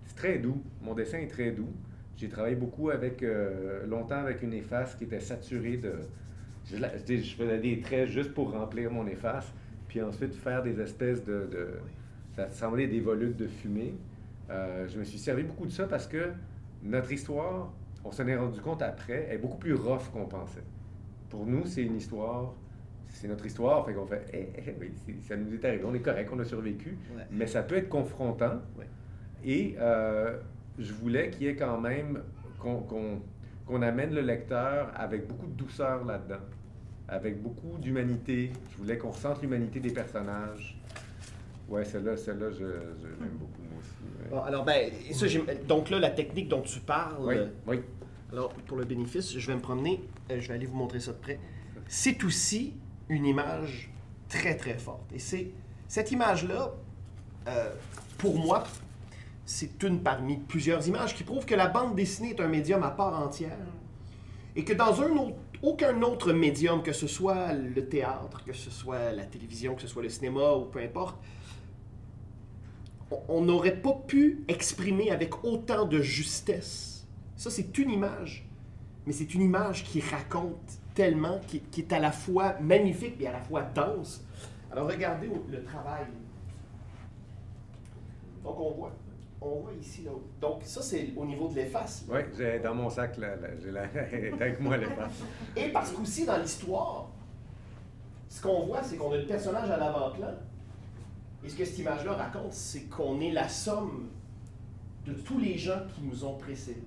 C'est très doux. Mon dessin est très doux. J'ai travaillé beaucoup avec euh, longtemps avec une efface qui était saturée de. Je faisais des traits juste pour remplir mon efface, puis ensuite faire des espèces de. de ça semblait des volutes de fumée. Euh, je me suis servi beaucoup de ça parce que notre histoire, on s'en est rendu compte après, est beaucoup plus rough qu'on pensait. Pour nous, c'est une histoire, c'est notre histoire, fait qu'on fait, Eh, eh, oui, ça nous est arrivé, on est correct, on a survécu, Ouais. mais ça peut être confrontant. Ouais. Et euh, je voulais qu'il y ait quand même, qu'on amène le lecteur avec beaucoup de douceur là-dedans, avec beaucoup d'humanité. Je voulais qu'on ressente l'humanité des personnages. Ouais, celle-là, celle-là, je, je l'aime beaucoup, moi aussi. ouais. Bon, alors, ben, ça, donc là, la technique dont tu parles, Oui, oui. alors pour le bénéfice, je vais me promener, euh, je vais aller vous montrer ça de près. C'est aussi une image très, très forte. Et c'est cette image-là, euh, pour moi, c'est une parmi plusieurs images qui prouvent que la bande dessinée est un médium à part entière et que dans un autre, aucun autre médium, que ce soit le théâtre, que ce soit la télévision, que ce soit le cinéma ou peu importe, on- n'aurait pas pu exprimer avec autant de justesse. Ça, c'est une image, mais c'est une image qui raconte tellement, qui, est à la fois magnifique et à la fois dense. Alors regardez le travail. Donc on voit, on voit ici, là. donc ça c'est au niveau de l'efface. Oui, j'ai dans mon sac, là, là, j'ai la... elle est avec moi, l'efface. Et parce qu'aussi dans l'histoire, ce qu'on voit, c'est qu'on a le personnage à l'avant-plan. Et ce que cette image-là raconte, c'est qu'on est la somme de tous les gens qui nous ont précédés.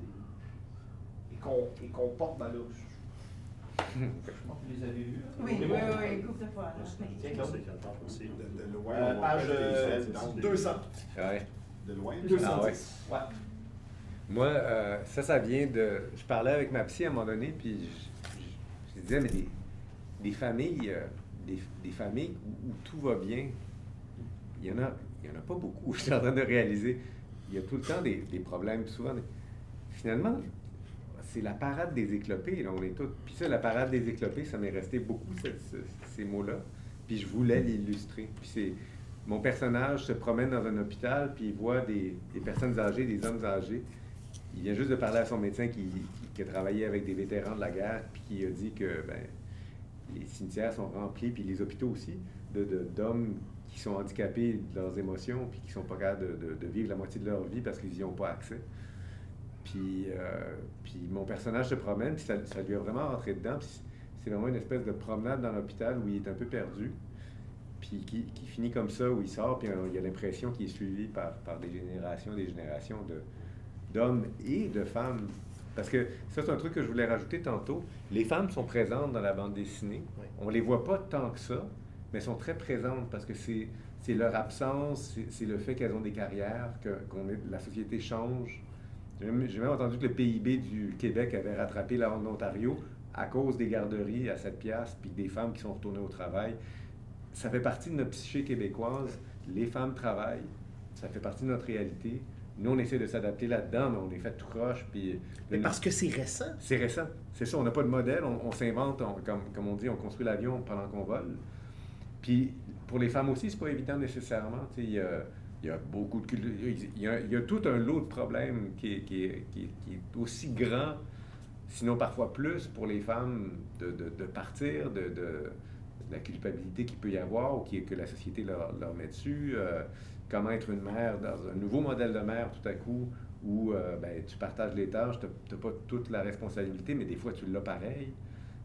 Et qu'on qu'on porte, ben là, je, pense que vous les avez vus. Oui, oui, oui, une couple de fois. là. Tiens, Claude. De, de loin, Euh, page voit des euh, incidents. 200. Ouais. De loin, 210. Ah ouais. Ouais. Moi, euh, ça, ça vient de. Je parlais avec ma psy à un moment donné, puis je, je- je disais, mais des, des familles, euh, des, des familles où, où tout va bien, il y en a, il y en a pas beaucoup. Je suis en train de réaliser. Il y a tout le temps des, des problèmes, souvent. des- Finalement, c'est la parade des éclopés, là, on est tous. Puis ça, la parade des éclopés, ça m'est resté beaucoup, ce- ce- ces mots-là. Puis je voulais l'illustrer. Puis c'est. Mon personnage se promène dans un hôpital, puis il voit des, personnes âgées, des hommes âgés. Il vient juste de parler à son médecin qui, a travaillé avec des vétérans de la guerre, puis qui a dit que ben, les cimetières sont remplis, puis les hôpitaux aussi, de- de- d'hommes qui sont handicapés de leurs émotions, puis qui sont pas capables de, vivre la moitié de leur vie parce qu'ils n'y ont pas accès. Puis, euh, puis mon personnage se promène, puis ça, ça lui a vraiment rentré dedans. C'est vraiment une espèce de promenade dans l'hôpital où il est un peu perdu, puis qui, qui finit comme ça, où il sort, puis il a l'impression qu'il est suivi par, par des générations, des générations de, d'hommes et de femmes. Parce que ça, c'est un truc que je voulais rajouter tantôt. Les femmes sont présentes dans la bande dessinée. Oui. On les voit pas tant que ça, mais sont très présentes parce que c'est, c'est leur absence, c'est, le fait qu'elles ont des carrières, que qu'on est, la société change. J'ai même, j'ai même entendu que le PIB du Québec avait rattrapé la l'Ontario à cause des garderies à 7 piastres, puis des femmes qui sont retournées au travail. Ça fait partie de notre psyché québécoise. Les femmes travaillent. Ça fait partie de notre réalité. Nous, on essaie de s'adapter là-dedans, mais on est fait tout croche. Puis Mais parce que c'est récent. c'est récent. C'est ça, on n'a pas de modèle, on, on s'invente, comme, comme on dit, on construit l'avion pendant qu'on vole. Puis pour les femmes aussi, c'est pas évident nécessairement. Il y a, il y a beaucoup de. Il y a, il y a tout un lot de problèmes qui est, qui est- qui est- qui est aussi grand sinon parfois plus pour les femmes de, de- de partir de la culpabilité qu'il peut y avoir ou qui, que la société leur, met dessus. euh, comment être une mère dans un nouveau modèle de mère tout à coup où euh, ben, tu partages les tâches, tu n'as pas toute la responsabilité, mais des fois tu l'as pareil.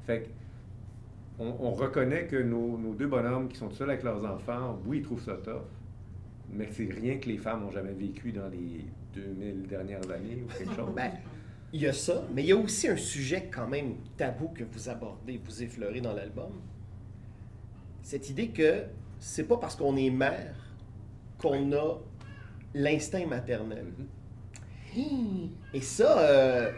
Fait on, on reconnaît que nos, nos deux bonhommes qui sont seuls avec leurs enfants, oui, ils trouvent ça tough, mais c'est rien que les femmes n'ont jamais vécu dans les 2000 dernières années ou quelque chose. Ben, il y a ça, mais il y a aussi un sujet quand même tabou que vous abordez, vous effleurez dans l'album. Cette idée que c'est pas parce qu'on est mère qu'on a l'instinct maternel. Mhm. Et ça, euh,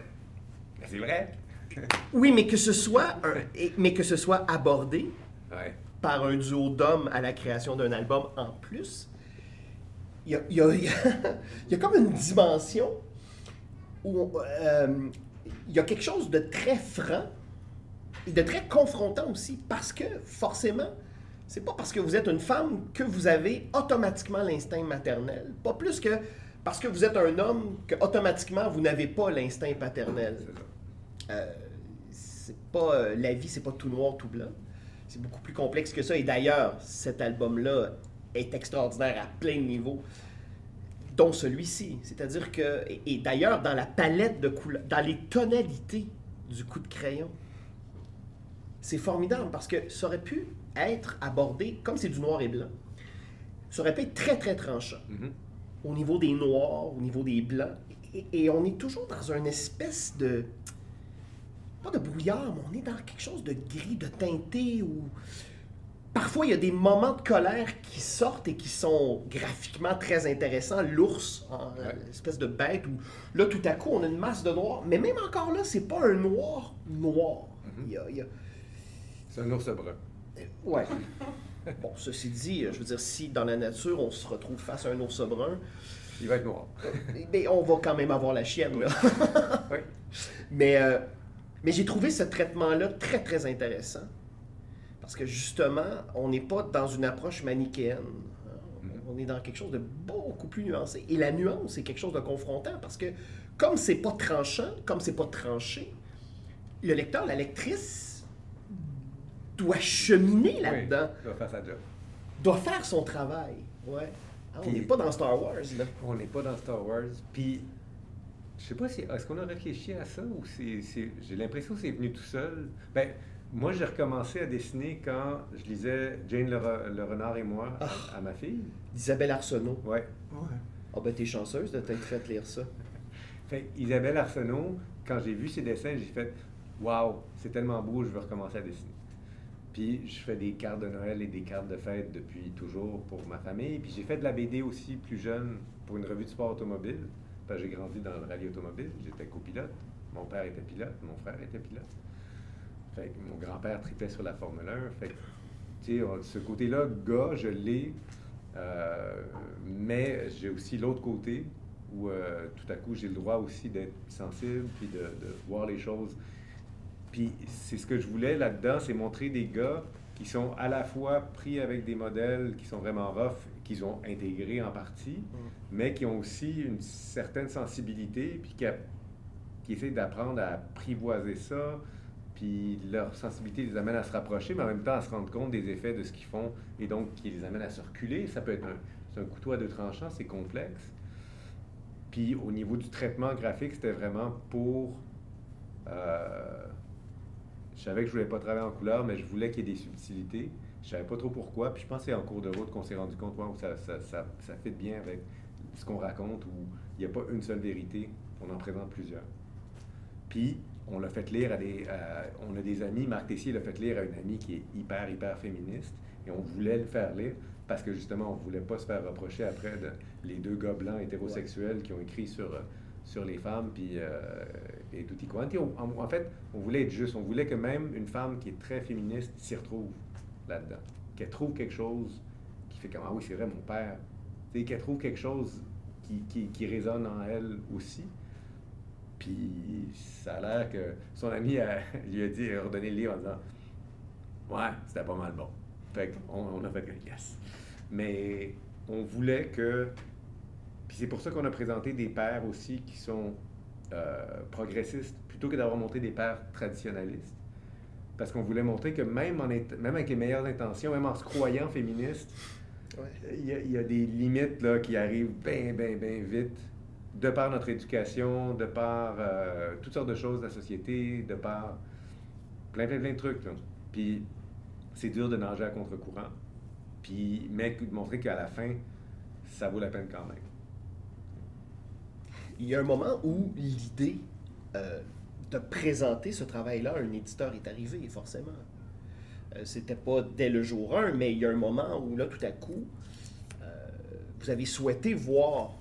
Ben, c'est vrai. oui, mais que ce soit, un- mais que ce soit abordé Ouais. par un duo d'hommes à la création d'un album en plus, il y y a comme une dimension où euh, il y a quelque chose de très franc et de très confrontant aussi, parce que forcément, c'est pas parce que vous êtes une femme que vous avez automatiquement l'instinct maternel, pas plus que parce que vous êtes un homme que automatiquement vous n'avez pas l'instinct paternel. Euh, c'est pas euh, la vie, c'est pas tout noir, tout blanc. C'est beaucoup plus complexe que ça. Et d'ailleurs, cet album-là est extraordinaire à plein de niveaux, dont celui-ci. C'est-à-dire que, et, et d'ailleurs, dans la palette de couleurs, dans les tonalités du coup de crayon, c'est formidable parce que ça aurait pu être abordé, comme c'est du noir et blanc, ça aurait pu être très, très tranchant Mhm. au niveau des noirs, au niveau des blancs. Et, et on est toujours dans une espèce de. Pas de brouillard, mais on est dans quelque chose de gris, de teinté, où. Parfois, il y a des moments de colère qui sortent et qui sont graphiquement très intéressants. L'ours, Ouais. espèce de bête, où là, tout à coup, on a une masse de noir. Mais même encore là, c'est pas un noir noir. Mhm. Il y a- il y a, C'est un ours brun. Ouais. Bon, ceci dit, je veux dire, si dans la nature, on se retrouve face à un ours brun, Il va être noir. mais on va quand même avoir la chienne, là. oui. Mais, euh, mais j'ai trouvé ce traitement-là très, très intéressant. Parce que justement, on n'est pas dans une approche manichéenne. hein. Mhm. On est dans quelque chose de beaucoup plus nuancé. Et la nuance, c'est quelque chose de confrontant parce que comme c'est pas tranchant, comme c'est pas tranché, le lecteur, la lectrice doit cheminer là-dedans, Oui, il va faire sa job. doit faire son travail. Ouais. Ah, on n'est pas dans Star Wars, là. On n'est pas dans Star Wars. Puis, je sais pas si. Est-ce qu'on a réfléchi à ça ou c'est. c'est- J'ai l'impression que c'est venu tout seul. Ben, moi, j'ai recommencé à dessiner quand je lisais Jane le, Re- le Renard et moi à, à ma fille. D'Isabelle Arsenault. Ouais. Ouais. Ah ben t'es chanceuse de t'être fait lire ça. Fait Isabelle Arsenault, quand j'ai vu ses dessins, j'ai fait Waouh, c'est tellement beau, je veux recommencer à dessiner. Puis je fais des cartes de Noël et des cartes de fête depuis toujours pour ma famille. Puis j'ai fait de la BD aussi plus jeune pour une revue de sport automobile. J'ai grandi dans le rallye automobile, j'étais copilote. Mon père était pilote, mon frère était pilote. Fait que mon grand-père tripait sur la Formule 1. Fait que, tu sais, ce côté-là, gars, je l'ai. Euh, mais j'ai aussi l'autre côté où euh, tout à coup j'ai le droit aussi d'être sensible puis de voir les choses. Puis c'est ce que je voulais là-dedans, c'est montrer des gars qui sont à la fois pris avec des modèles qui sont vraiment rough, qu'ils ont intégrés en partie, mais qui ont aussi une certaine sensibilité, puis qui, a- qui essaient d'apprendre à apprivoiser ça, puis leur sensibilité les amène à se rapprocher, mais en même temps à se rendre compte des effets de ce qu'ils font, et donc qui les amène à se reculer. Ça peut être un couteau à deux tranchants, c'est complexe. Puis au niveau du traitement graphique, c'était vraiment pour... euh, je savais que je voulais pas travailler en couleur, mais je voulais qu'il y ait des subtilités. Je savais pas trop pourquoi. Puis je c'est en cours de route qu'on s'est rendu compte wow, ça, ça, ça, ça fit bien avec ce qu'on raconte, où il n'y a pas une seule vérité, on en présente plusieurs. Puis on l'a fait lire à des... on a des amis, Marc Tessier l'a fait lire à une amie qui est hyper, hyper féministe, et on voulait le faire lire parce que justement, on voulait pas se faire reprocher après de, les deux gars blancs hétérosexuels qui ont écrit sur, euh, sur les femmes, puis euh, et tutti quanti. En, en fait, on voulait être juste, on voulait que même une femme qui est très féministe s'y retrouve là-dedans, qu'elle trouve quelque chose qui fait comme ah oui c'est vrai mon père, qu'elle trouve quelque chose qui, qui, résonne en elle aussi. Puis ça a l'air que son ami a- lui a dit, a redonné le livre en disant Ouais, c'était pas mal bon. Fait qu'on on a fait yes. Mais on voulait que. Puis c'est pour ça qu'on a présenté des pères aussi qui sont euh, progressistes plutôt que d'avoir montré des pères traditionnalistes. Parce qu'on voulait montrer que même, en int- même avec les meilleures intentions, même en se croyant féministe, Ouais. il y, a, il y a des limites là, qui arrivent bien, bien, bien vite, de par notre éducation, de par euh, toutes sortes de choses de la société, de par plein, plein, plein de trucs. là. Puis c'est dur de nager à contre-courant, puis, mais de montrer qu'à la fin, ça vaut la peine quand même. Il y a un moment où l'idée euh, de présenter ce travail-là à un éditeur est arrivée, forcément. Euh, C'était pas dès le jour 1, mais il y a un moment où, là, tout à coup, euh, vous avez souhaité voir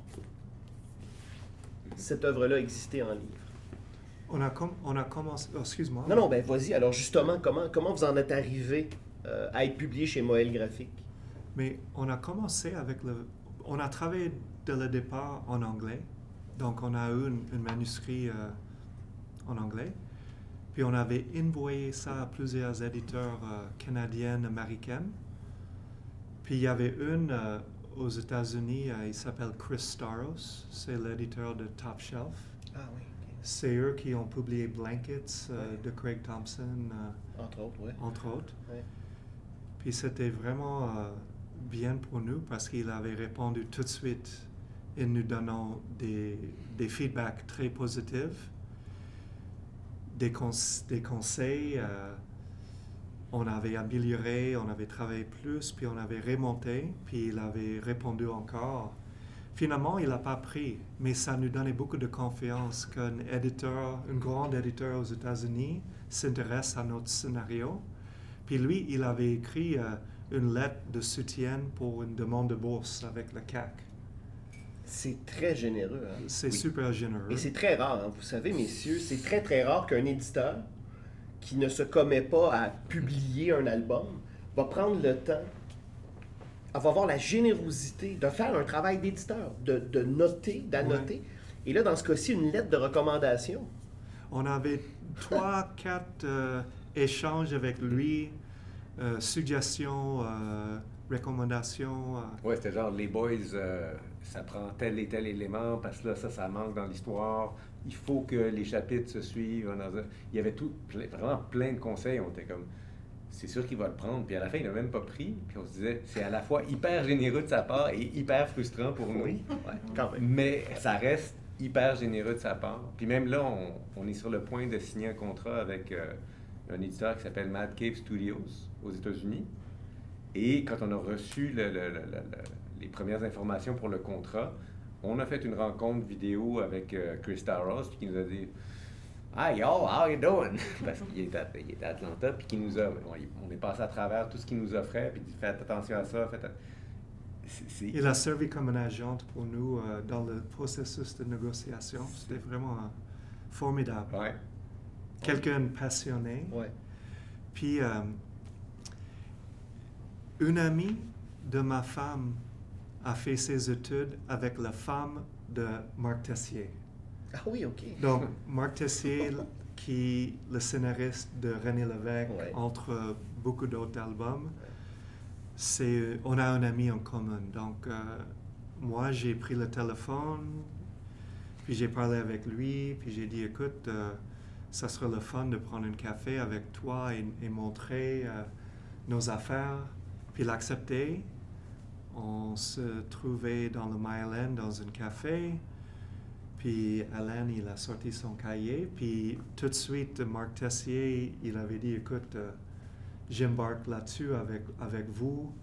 cette œuvre-là exister en livre. On a, com- on a commencé. oh, Excuse-moi. Non, non, ben vas-y. Alors, justement, comment, comment vous en êtes arrivé euh, à être publié chez Moël Graphique? Mais on a commencé avec le. On a travaillé dès le départ en anglais. Donc, on a eu un, manuscrit euh, en anglais. Puis, on avait envoyé ça à plusieurs éditeurs euh, canadiens, américains. Puis, il y avait une euh, aux États-Unis, il s'appelle Chris Staros. C'est l'éditeur de Top Shelf. Ah oui, C'est eux qui ont publié Blankets de Craig Thompson. entre autres, oui. entre autres. Ouais. Puis c'était vraiment bien pour nous parce qu'il avait répondu tout de suite en nous donnant des, des feedbacks très positifs, des, cons- des conseils. euh, on avait amélioré, on avait travaillé plus, puis on avait remonté, puis il avait répondu encore. Finalement, il n'a pas pris, mais ça nous donnait beaucoup de confiance qu'un éditeur, un grand éditeur aux États-Unis s'intéresse à notre scénario. Puis lui, il avait écrit euh, une lettre de soutien pour une demande de bourse avec le CAC. C'est très généreux. hein. C'est Oui. super généreux. Et c'est très rare, hein. vous savez, messieurs, c'est très très rare qu'un éditeur qui ne se commet pas à publier un album va prendre le temps, va avoir la générosité de faire un travail d'éditeur, de, de noter, d'annoter. Et là, dans ce cas-ci, une lettre de recommandation. On avait trois, quatre euh, échanges avec lui, euh, suggestions, euh, recommandations. euh. Ouais, c'était genre les boys, euh, ça prend tel et tel élément parce que là, ça, ça manque dans l'histoire. Il faut que les chapitres se suivent. Il y avait tout, vraiment plein de conseils. On était comme, c'est sûr qu'il va le prendre. Puis à la fin, il n'a même pas pris. Puis on se disait, c'est à la fois hyper généreux de sa part et hyper frustrant pour nous. Oui, ouais, quand même. Mais ça reste hyper généreux de sa part. Puis même là, on, on est sur le point de signer un contrat avec euh, un éditeur qui s'appelle Mad Cave Studios aux États-Unis. Et quand on a reçu le- le- le- le- le- les premières informations pour le contrat, on a fait une rencontre vidéo avec euh, Chris Taros, puis qui nous a dit Hi y'all, how you doing? Parce qu'il est, à- Atlanta, puis qui nous a. On, on est passé à travers tout ce qu'il nous offrait, puis il dit Faites attention à ça, faites. Il a servi comme un agent pour nous euh, dans le processus de négociation. C'était vraiment euh, formidable. Ouais. Quelqu'un passionné. Ouais. Puis, euh, une amie de ma femme a fait ses études avec la femme de Marc Tessier. Ah oui, OK. Donc, Marc Tessier, qui le scénariste de René Lévesque, Ouais. entre beaucoup d'autres albums, c'est, on a un ami en commun. Donc, euh, moi, j'ai pris le téléphone, puis j'ai parlé avec lui, puis j'ai dit, écoute, euh, ça serait le fun de prendre un café avec toi et, et montrer euh, nos affaires. Puis il a accepté. On se trouvait dans le Mile End dans un café. Puis Alain, il a sorti son cahier. Puis tout de suite, Marc Tessier, il avait dit, écoute, euh, j'embarque là-dessus avec, avec vous.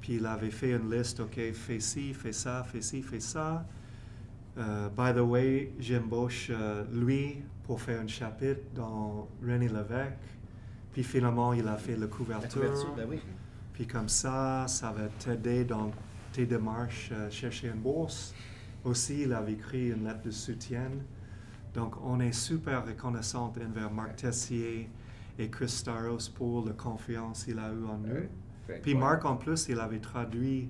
Puis il avait fait une liste, OK, fais ci, fais ça, fais ci, fais ça. Euh, by the way, j'embauche euh, lui pour faire un chapitre dans René Lévesque. Puis finalement, il a fait la La couverture. couverture, ben oui. Puis comme ça, ça va t'aider dans tes démarches à chercher une bourse. Aussi, il avait écrit une lettre de soutien. Donc, on est super reconnaissant envers Marc Tessier et Chris Staros pour la confiance qu'il a eue en nous. Puis. Marc, en plus, il avait traduit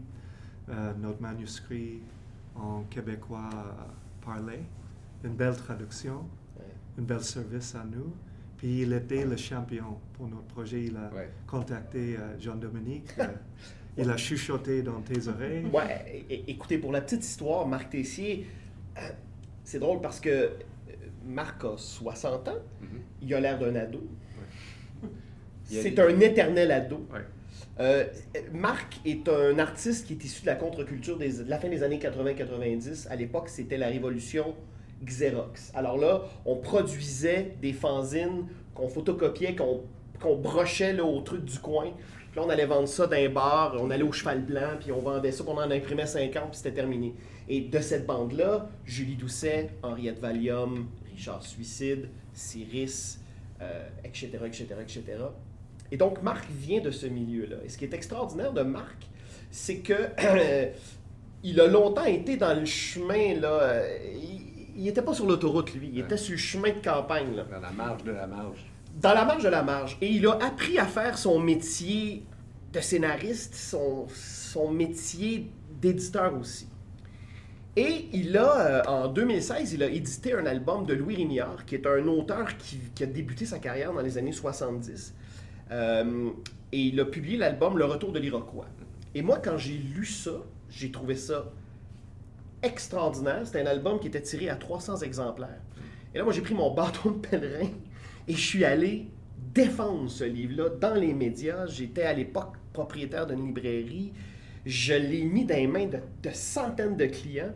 euh, notre manuscrit en québécois euh, parlé. Une belle traduction, Ouais. un bel service à nous. Puis il était le champion pour notre projet. Il a contacté euh, Jean-Dominique. il a chuchoté dans tes oreilles. Ouais, écoutez, pour la petite histoire, Marc Tessier, euh, c'est drôle parce que euh, Marc a 60 ans, Mhm. il a l'air d'un ado. C'est un éternel ado. Ouais. Euh, Marc est un artiste qui est issu de la contre-culture de la fin des années 80-90. À l'époque, c'était la révolution Xerox. Alors là, on produisait des fanzines qu'on photocopiait, qu'on qu'on brochait là, au truc du coin. Puis là, on allait vendre ça d'un bar, on allait au cheval blanc, puis on vendait ça, puis on en imprimait 50, puis c'était terminé. Et de cette bande-là, Julie Doucet, Henriette Valium, Richard Suicide, Cyrus, euh, etc., etc., etc. Et donc, Marc vient de ce milieu-là. Et ce qui est extraordinaire de Marc, c'est que il a longtemps été dans le chemin, là. euh, il n'était pas sur l'autoroute, lui. Il était sur le chemin de campagne, là. Dans la marge de la marge. Dans la marge de la marge. Et il a appris à faire son métier de scénariste, son, métier d'éditeur aussi. Et il a, euh, en 2016, il a édité un album de Louis Rémillard, qui est un auteur qui, qui a débuté sa carrière dans les années 70. Euh, et il a publié l'album Le Retour de l'Iroquois. Et moi, quand j'ai lu ça, j'ai trouvé ça extraordinaire. C'était un album qui était tiré à 300 exemplaires. Et là, moi, j'ai pris mon bâton de pèlerin et je suis allé défendre ce livre-là dans les médias. J'étais à l'époque propriétaire d'une librairie. Je l'ai mis dans les mains de, de centaines de clients.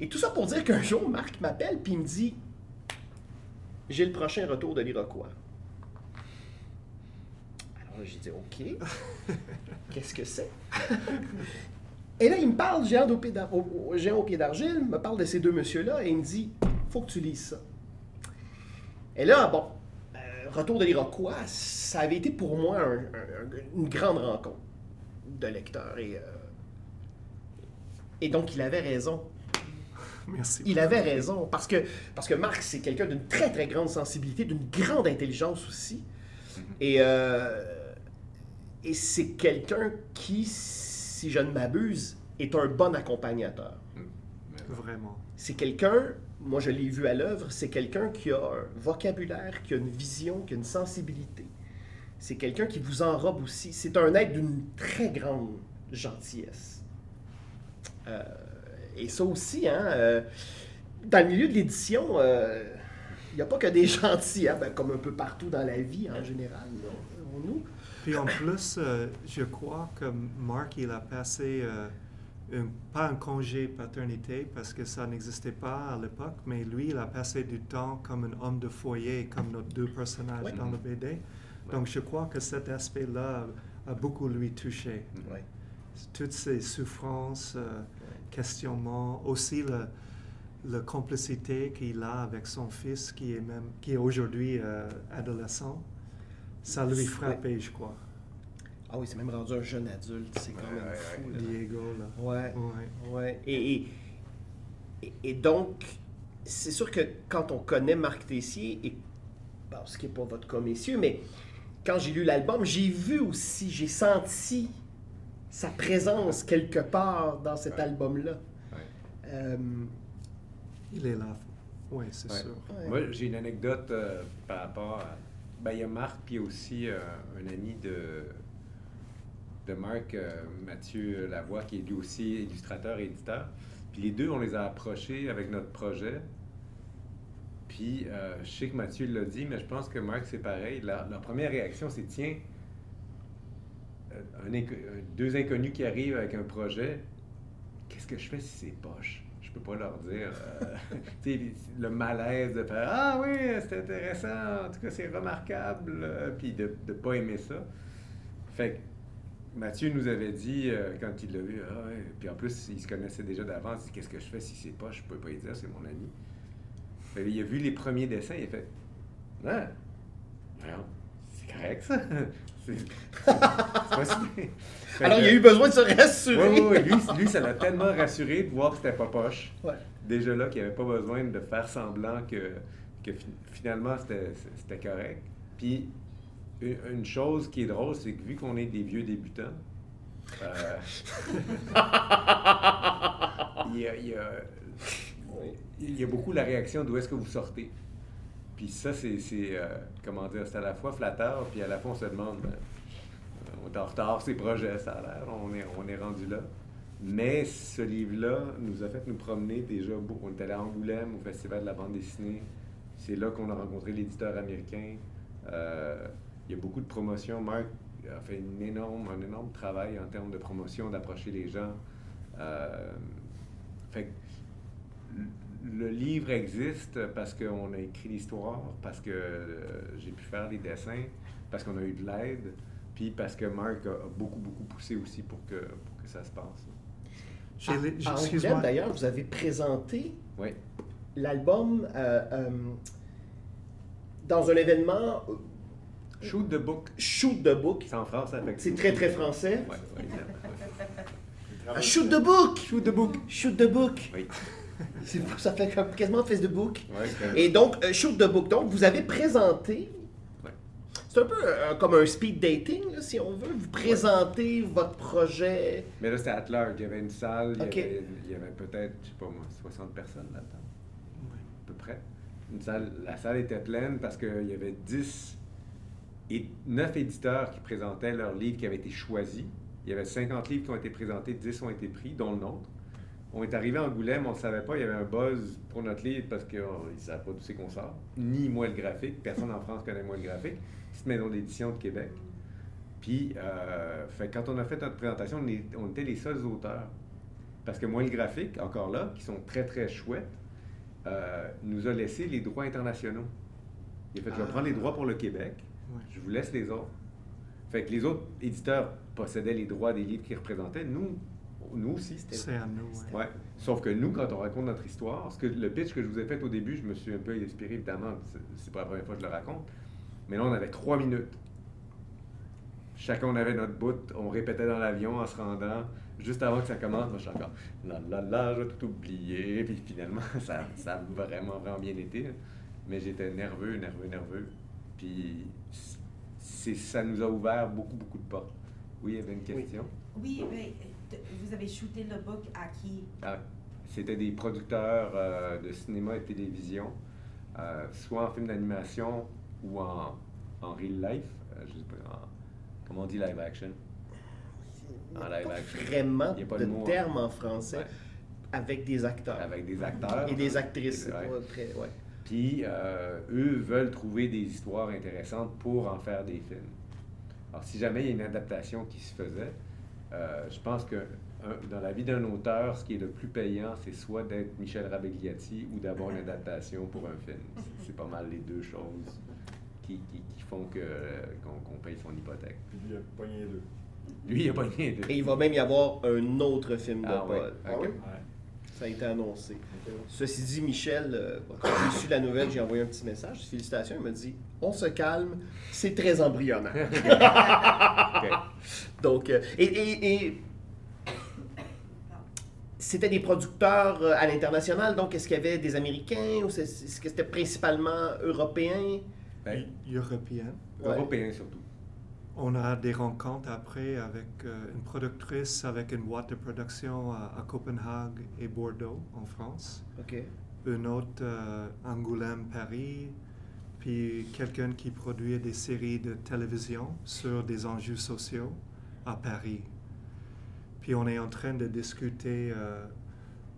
Et tout ça pour dire qu'un jour, Marc m'appelle puis il me dit J'ai le prochain retour de l'Iroquois. Alors j'ai dit OK. Qu'est-ce que c'est? Et là, il me parle, géant au pied d'argile, me parle de ces deux messieurs-là et il me dit Faut que tu lises ça. Et là, bon, Retour de l'Iroquois, ça avait été pour moi un- un- un- une grande rencontre de lecteurs. Et, euh, et donc, il avait raison. Merci. Il avait raison. Parce que, parce que Marc, c'est quelqu'un d'une très, très grande sensibilité, d'une grande intelligence aussi. Et, euh, et c'est quelqu'un qui, si je ne m'abuse, est un bon accompagnateur. Vraiment. C'est quelqu'un, moi je l'ai vu à l'œuvre, c'est quelqu'un qui a un vocabulaire, qui a une vision, qui a une sensibilité. C'est quelqu'un qui vous enrobe aussi. C'est un être d'une très grande gentillesse. Euh, et ça aussi, hein, euh, dans le milieu de l'édition, euh, il n'y a pas que des gentils, hein, ben, comme un peu partout dans la vie en général. là, nous. Puis en plus, je crois que Marc, il a passé, un- pas un congé paternité, parce que ça n'existait pas à l'époque, mais lui, il a passé du temps comme un homme de foyer, comme nos deux personnages dans le BD. Donc je crois que cet aspect-là a beaucoup lui touché. Toutes ces souffrances, euh, questionnements, aussi le, la complicité qu'il a avec son fils qui est même qui est aujourd'hui euh, adolescent, ça lui frappait, je crois. Ah oui, c'est même rendu un jeune adulte, c'est quand Ouais, même ouais, fou. là. Diego, là. Ouais. Ouais. Ouais. Et, et, et- et donc, c'est sûr que quand on connaît Marc Tessier, et bon, ce qui n'est pas votre cas, messieurs, mais quand j'ai lu l'album, j'ai vu aussi, j'ai senti sa présence quelque part dans cet Ouais. album-là. Ouais. Euh, Il est là. Oui, c'est Ouais. sûr. ouais. Moi, j'ai une anecdote euh, par rapport à. Ben, il y a Marc, puis aussi euh, un ami de, de Marc, euh, Mathieu Lavoie, qui est lui aussi illustrateur et éditeur. Puis les deux, on les a approchés avec notre projet. Puis euh, je sais que Mathieu l'a dit, mais je pense que Marc, c'est pareil. La, première réaction, c'est tiens, euh, deux inconnus qui arrivent avec un projet, qu'est-ce que je fais si c'est poche? Je peux pas leur dire. euh, le malaise de faire Ah oui, c'est intéressant, en tout cas, c'est remarquable, puis de ne pas aimer ça. Fait que Mathieu nous avait dit, euh, quand il l'a vu, ah ouais, puis en plus, il se connaissait déjà d'avance, qu'est-ce que je fais si c'est poche? Je peux pas y dire, c'est mon ami. Fait que il a vu les premiers dessins, il a fait Ah, voyons, c'est correct ça. C'est pas. Fait Alors, il a eu besoin de se rassurer. oui, oui. Lui, lui, ça l'a tellement rassuré de voir que c'était pas poche. Ouais. Déjà là, qu'il n'y avait pas besoin de faire semblant que, que fi- finalement c'était c'était correct. Puis, une, une chose qui est drôle, c'est que vu qu'on est des vieux débutants, euh, il, y a, il y a- il y a beaucoup la réaction d'où est-ce que vous sortez. Puis ça, c'est, euh, comment dire, c'est à la fois flatteur, puis à la fois on se demande, ben, euh, on est en retard, ces projets, ça a l'air, on est, on est rendu là. Mais ce livre-là nous a fait nous promener déjà beaucoup. On est allé à Angoulême, au Festival de la bande dessinée. c'est là qu'on a rencontré l'éditeur américain. Euh, il y a beaucoup de promotions. Marc a fait une énorme, un énorme travail en termes de promotion, d'approcher les gens. Euh, fait que le livre existe parce qu'on a écrit l'histoire, parce que euh, j'ai pu faire les dessins, parce qu'on a eu de l'aide, puis parce que Marc a, a beaucoup, beaucoup poussé aussi pour que, pour que ça se passe. J'ai- En excuse-moi. D'ailleurs, vous avez présenté Oui. l'album euh, euh, dans un événement Shoot the book. Shoot the Book. C'est en France, avec C'est très, très français. Ouais, ouais, Ah, shoot the Book! Shoot the book. Shoot the Book! Oui. Ça fait comme quasiment Fist the Book. Ouais, Et donc, euh, Shoot the Book. Donc, vous avez présenté. Ouais. C'est un peu euh, comme un speed dating, là, si on veut. Vous présentez votre projet. Mais là, c'était à large. Il y avait une salle, il y avait, peut-être, je sais pas moi, 60 personnes là-dedans, à peu près. Une salle, la salle était pleine parce qu'il y avait 10 et 9 éditeurs qui présentaient leurs livres qui avaient été choisis. Il y avait 50 livres qui ont été présentés, 10 ont été pris, dont le nôtre. On est arrivé à Angoulême, on ne savait pas, il y avait un buzz pour notre livre parce qu'ils ne savaient pas d'où c'est qu'on sort, ni moi le graphique. Personne en France connaît moi le graphique. Petite maison d'édition de Québec. Puis, euh, fait, quand on a fait notre présentation, on, est- on était les seuls auteurs. Parce que moi, le graphique, encore là, qui sont très, très chouettes, euh, nous a laissé les droits internationaux. Il a fait, je vais Ah. prendre les droits pour le Québec, Ouais. je vous laisse les autres. Fait que les autres éditeurs possédaient les droits des livres qu'ils représentaient. Nous, nous aussi, c'était... C'est à nous. ouais. Ouais. Sauf que nous, quand on raconte notre histoire, ce que, le pitch que je vous ai fait au début, je me suis un peu inspiré, évidemment, c'est- pas la première fois que je le raconte, mais là, on avait trois minutes. Chacun, on avait notre bout, on répétait dans l'avion en se rendant. Juste avant que ça commence, moi, je suis encore là, là, là, j'ai tout oublié. Puis finalement, ça, ça a vraiment, vraiment bien été. Mais j'étais nerveux, nerveux, nerveux. Puis ça nous a ouvert beaucoup, beaucoup de portes. Oui, il y avait une question. Oui, mais euh, vous avez shooté le book à qui? Ah, C'était des producteurs euh, de cinéma et de télévision, euh, soit en film d'animation ou en, en real life. euh, je sais pas, en- comment on dit live action? N'y En live action. vraiment Il y a pas de de mot, hein. terme en français Ouais. avec des acteurs. Avec des acteurs. Et des actrices. c'est Ouais. pas très. Ouais. Puis, euh, eux veulent trouver des histoires intéressantes pour en faire des films. Alors, si jamais il y a une adaptation qui se faisait, euh, je pense que un- dans la vie d'un auteur, ce qui est le plus payant, c'est soit d'être Michel Rabegliati ou d'avoir une adaptation pour un film. C'est- C'est pas mal les deux choses qui, qui- qui font que, euh, qu'on qu'on paye son hypothèque. Puis lui, il a pogné les deux. Lui, il a pas rien de... Et il va même y avoir un autre film de Ah. Paul. Ah Ok. oui? Ça a été annoncé. Ceci dit, Michel, euh, quand j'ai su la nouvelle, j'ai envoyé un petit message. Félicitations. Il m'a dit On se calme, c'est très embryonnaire. Ok. Donc, euh, et, et- et c'était des producteurs euh, à l'international. Donc, est-ce qu'il y avait des Américains ou est-ce que c'était principalement européen? Ben, Européenne. Ouais. Européen surtout. On a des rencontres après avec euh, une productrice, avec une boîte de production à, à Copenhague et Bordeaux, en France. Une autre euh, Angoulême, Paris. Puis quelqu'un qui produit des séries de télévision sur des enjeux sociaux à Paris. Puis on est en train de discuter euh,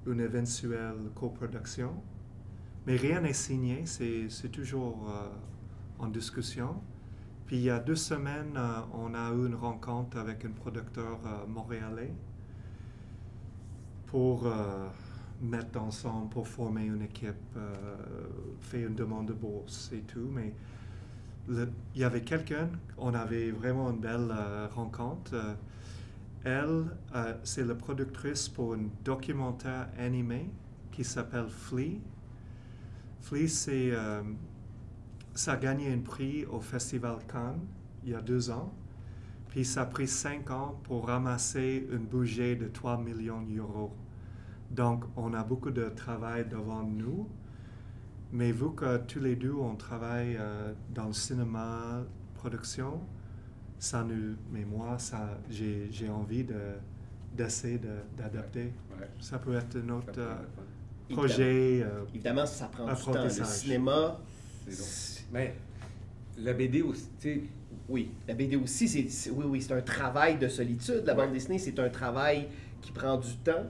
une éventuelle coproduction. Mais rien n'est signé, c'est c'est toujours euh, en discussion. Puis il y a deux semaines, euh, on a eu une rencontre avec un producteur euh, montréalais pour euh, mettre ensemble, pour former une équipe, faire une demande de bourse et tout. Mais il y avait quelqu'un, on avait vraiment une belle rencontre. Elle, c'est la productrice pour un documentaire animé qui s'appelle Flea. Flea, c'est, ça a gagné un prix au Festival Cannes il y a deux ans. Puis ça a pris cinq ans pour ramasser un budget de 3 millions d'euros. Donc, on a beaucoup de travail devant nous. Mais vu que tous les deux, on travaille euh, dans le cinéma, production, ça nous, mais moi, ça, j'ai, j'ai envie de, d'essayer de, d'adapter. Ouais. Ça peut être un Ça autre peut euh, projet. euh, Évidemment, ça prend du temps. Le cinéma, C'est long. Mais la BD aussi, tu sais, oui. La BD aussi, c'est oui, oui, c'est un travail de solitude. La bande dessinée, c'est un travail qui prend du temps.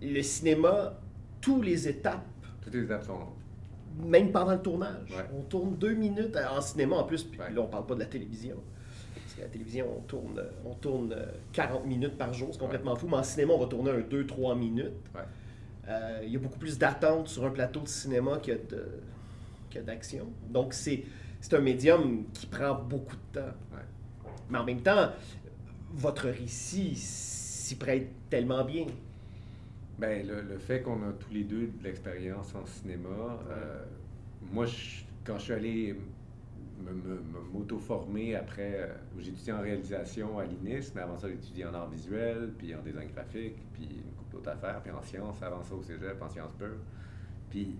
Le cinéma, tous les étapes toutes les étapes sont longues. même pendant le tournage. Ouais. On tourne deux minutes en cinéma en plus, puis Ouais. là on parle pas de la télévision. Parce que la télévision, on tourne, euh, on tourne euh, 40 minutes par jour, c'est complètement fou. Mais en cinéma, on va tourner un 2-3 minutes. Euh, Il y a beaucoup plus d'attente sur un plateau de cinéma que de que d'action. Donc c'est c'est un médium qui prend beaucoup de temps. Ouais. Mais en même temps, votre récit s'y prête tellement bien. Ben, le, le fait qu'on a tous les deux de l'expérience en cinéma, euh, moi, je- quand je suis allé me- me- me- m'auto-former après, euh, j'ai étudié en réalisation à l'INIS, mais avant ça, j'ai étudié en art visuel, puis en design graphique, puis une couple d'autres affaires, puis en sciences, avant ça au cégep, en sciences pures. Puis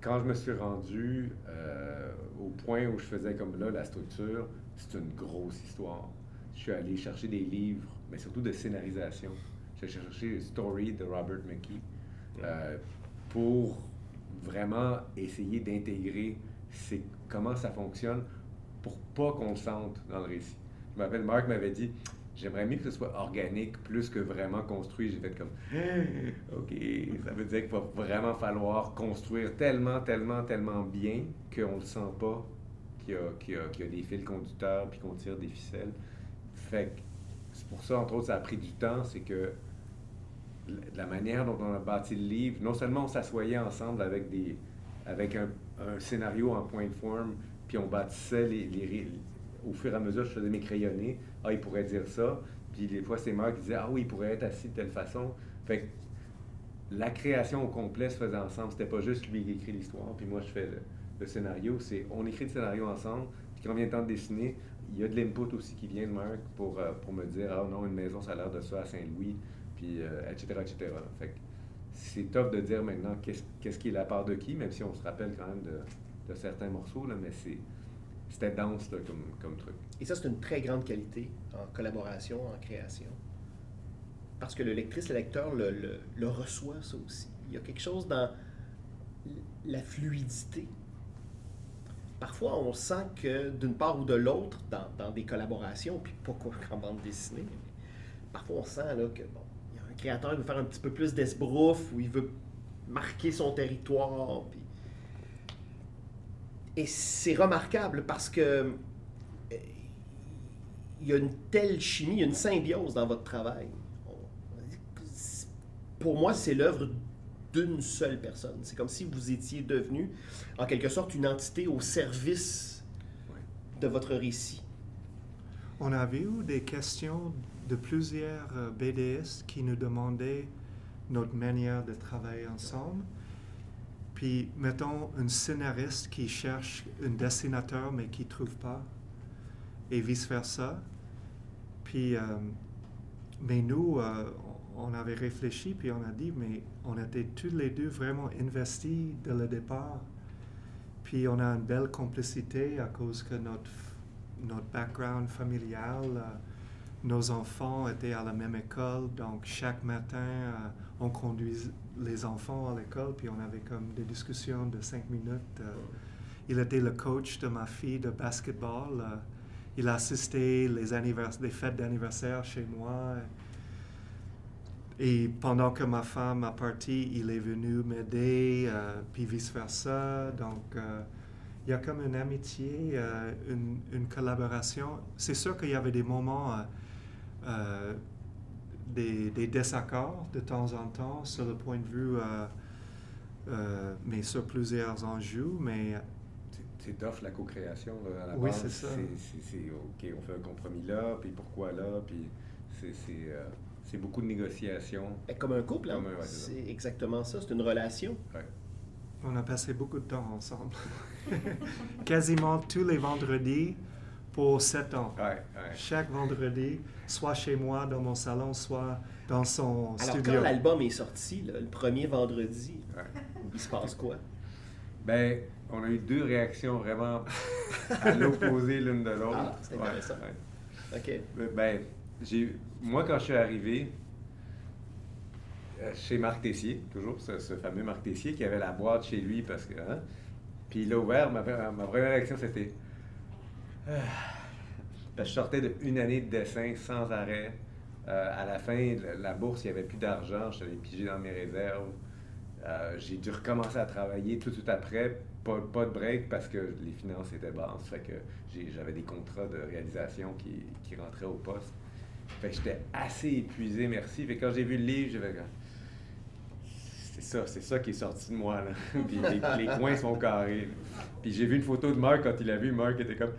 quand je me suis rendu euh, au point où je faisais comme là la structure, c'est une grosse histoire. Je suis allé chercher des livres, mais surtout de scénarisation. J'ai cherché Story de Robert McKee euh, pour vraiment essayer d'intégrer comment ça fonctionne pour pas qu'on le sente dans le récit. Je m'appelle Marc m'avait dit j'aimerais mieux que ce soit organique plus que vraiment construit. J'ai fait comme OK, ça veut dire qu'il va vraiment falloir construire tellement, tellement, tellement bien qu'on ne le sent pas qu'il y, y a- des fils conducteurs puis qu'on tire des ficelles. Fait c'est pour ça, entre autres, ça a pris du temps, c'est que la- manière dont on a bâti le livre, non seulement on s'assoyait ensemble avec, des, un, scénario en point de forme, puis on bâtissait au fur et à mesure, je faisais mes crayonnés. Ah, il pourrait dire ça. Puis des fois, c'est Marc qui disait Ah oui, il pourrait être assis de telle façon. Fait que la création au complet se faisait ensemble. C'était pas juste lui qui écrit l'histoire, puis moi je fais le, scénario. C'est on écrit le scénario ensemble, puis quand vient le temps de dessiner, il y a de l'input aussi qui vient de Marc pour, euh, pour me dire Ah non, une maison, ça a l'air de ça à Saint-Louis, puis euh, etc. etc. Fait c'est top de dire maintenant qu'est-ce qu'est-ce qui est la part de qui, même si on se rappelle quand même de, de certains morceaux, là, mais c'est c'était dense comme, comme truc. Et ça, c'est une très grande qualité en collaboration, en création. Parce que le lectrice, le lecteur le, reçoit, ça aussi. Il y a quelque chose dans la fluidité. Parfois, on sent que d'une part ou de l'autre, dans, dans des collaborations, puis pas quoi qu'en bande dessinée, parfois on sent là, que bon, il y a un créateur qui veut faire un petit peu plus d'esbrouf, ou il veut marquer son territoire. Et c'est remarquable parce que euh, il y a une telle chimie, il y a une symbiose dans votre travail. Pour moi, c'est l'œuvre d'une seule personne. C'est comme si vous étiez devenu, en quelque sorte, une entité au service de votre récit. On avait eu des questions de plusieurs euh, BDS qui nous demandaient notre manière de travailler ensemble. Puis, mettons, un scénariste qui cherche un dessinateur mais qui ne trouve pas, et vice-versa. Puis, euh, mais nous, euh, on avait réfléchi, puis on a dit, mais on était tous les deux vraiment investis dès le départ. Puis on a une belle complicité à cause que notre, notre background familial, euh, nos enfants étaient à la même école, donc chaque matin, on conduisait les enfants à l'école, puis on avait comme des discussions de cinq minutes. euh. il était le coach de ma fille de basketball. euh, il a assisté les, annivers- les fêtes d'anniversaire chez moi. Et pendant que ma femme a parti, il est venu m'aider, euh, puis vice-versa. Donc, euh, il y a comme une amitié, une, une collaboration. C'est sûr qu'il y avait des moments, euh, des, des désaccords de temps en temps sur le point de vue, euh, euh, mais sur plusieurs enjeux. Mais C'est- tough la co-création. à la Oui, base. c'est ça. C'est- OK, on fait un compromis là, puis pourquoi là, puis c'est c'est, euh, beaucoup de négociations. Ben, Comme un couple, hein. Ouais, c'est exactement ça. C'est une relation. Ouais. on a passé beaucoup de temps ensemble. Quasiment tous les vendredis pour sept ans. Ouais, ouais. Chaque vendredi, soit chez moi dans mon salon, soit dans son Alors, studio. quand l'album est sorti, là, le premier vendredi, ouais. il se passe quoi? Ben, on a eu deux réactions vraiment à l'opposé l'une de l'autre. Ah, c'est intéressant. Ouais, OK. ouais. Ben, j'ai, moi, quand je suis arrivé euh, chez Marc Tessier, toujours ce, ce fameux Marc Tessier qui avait la boîte chez lui parce que. hein, puis il l'a ouvert, ma, ma première réaction c'était. Que je sortais d'une année de dessin sans arrêt. Euh, à la fin, la, bourse, il n'y avait plus d'argent, je l'avais pigé dans mes réserves. Euh, j'ai dû recommencer à travailler tout de suite après. pas, pas de break parce que les finances étaient basses. Fait que j'avais des contrats de réalisation qui, rentraient au poste. Fait que j'étais assez épuisé, merci. Fait que quand j'ai vu le livre, j'avais c'est ça, c'est ça qui est sorti de moi. Là. Puis les, les coins sont carrés. là. Puis j'ai vu une photo de Marc quand il l'a vu. Marc était comme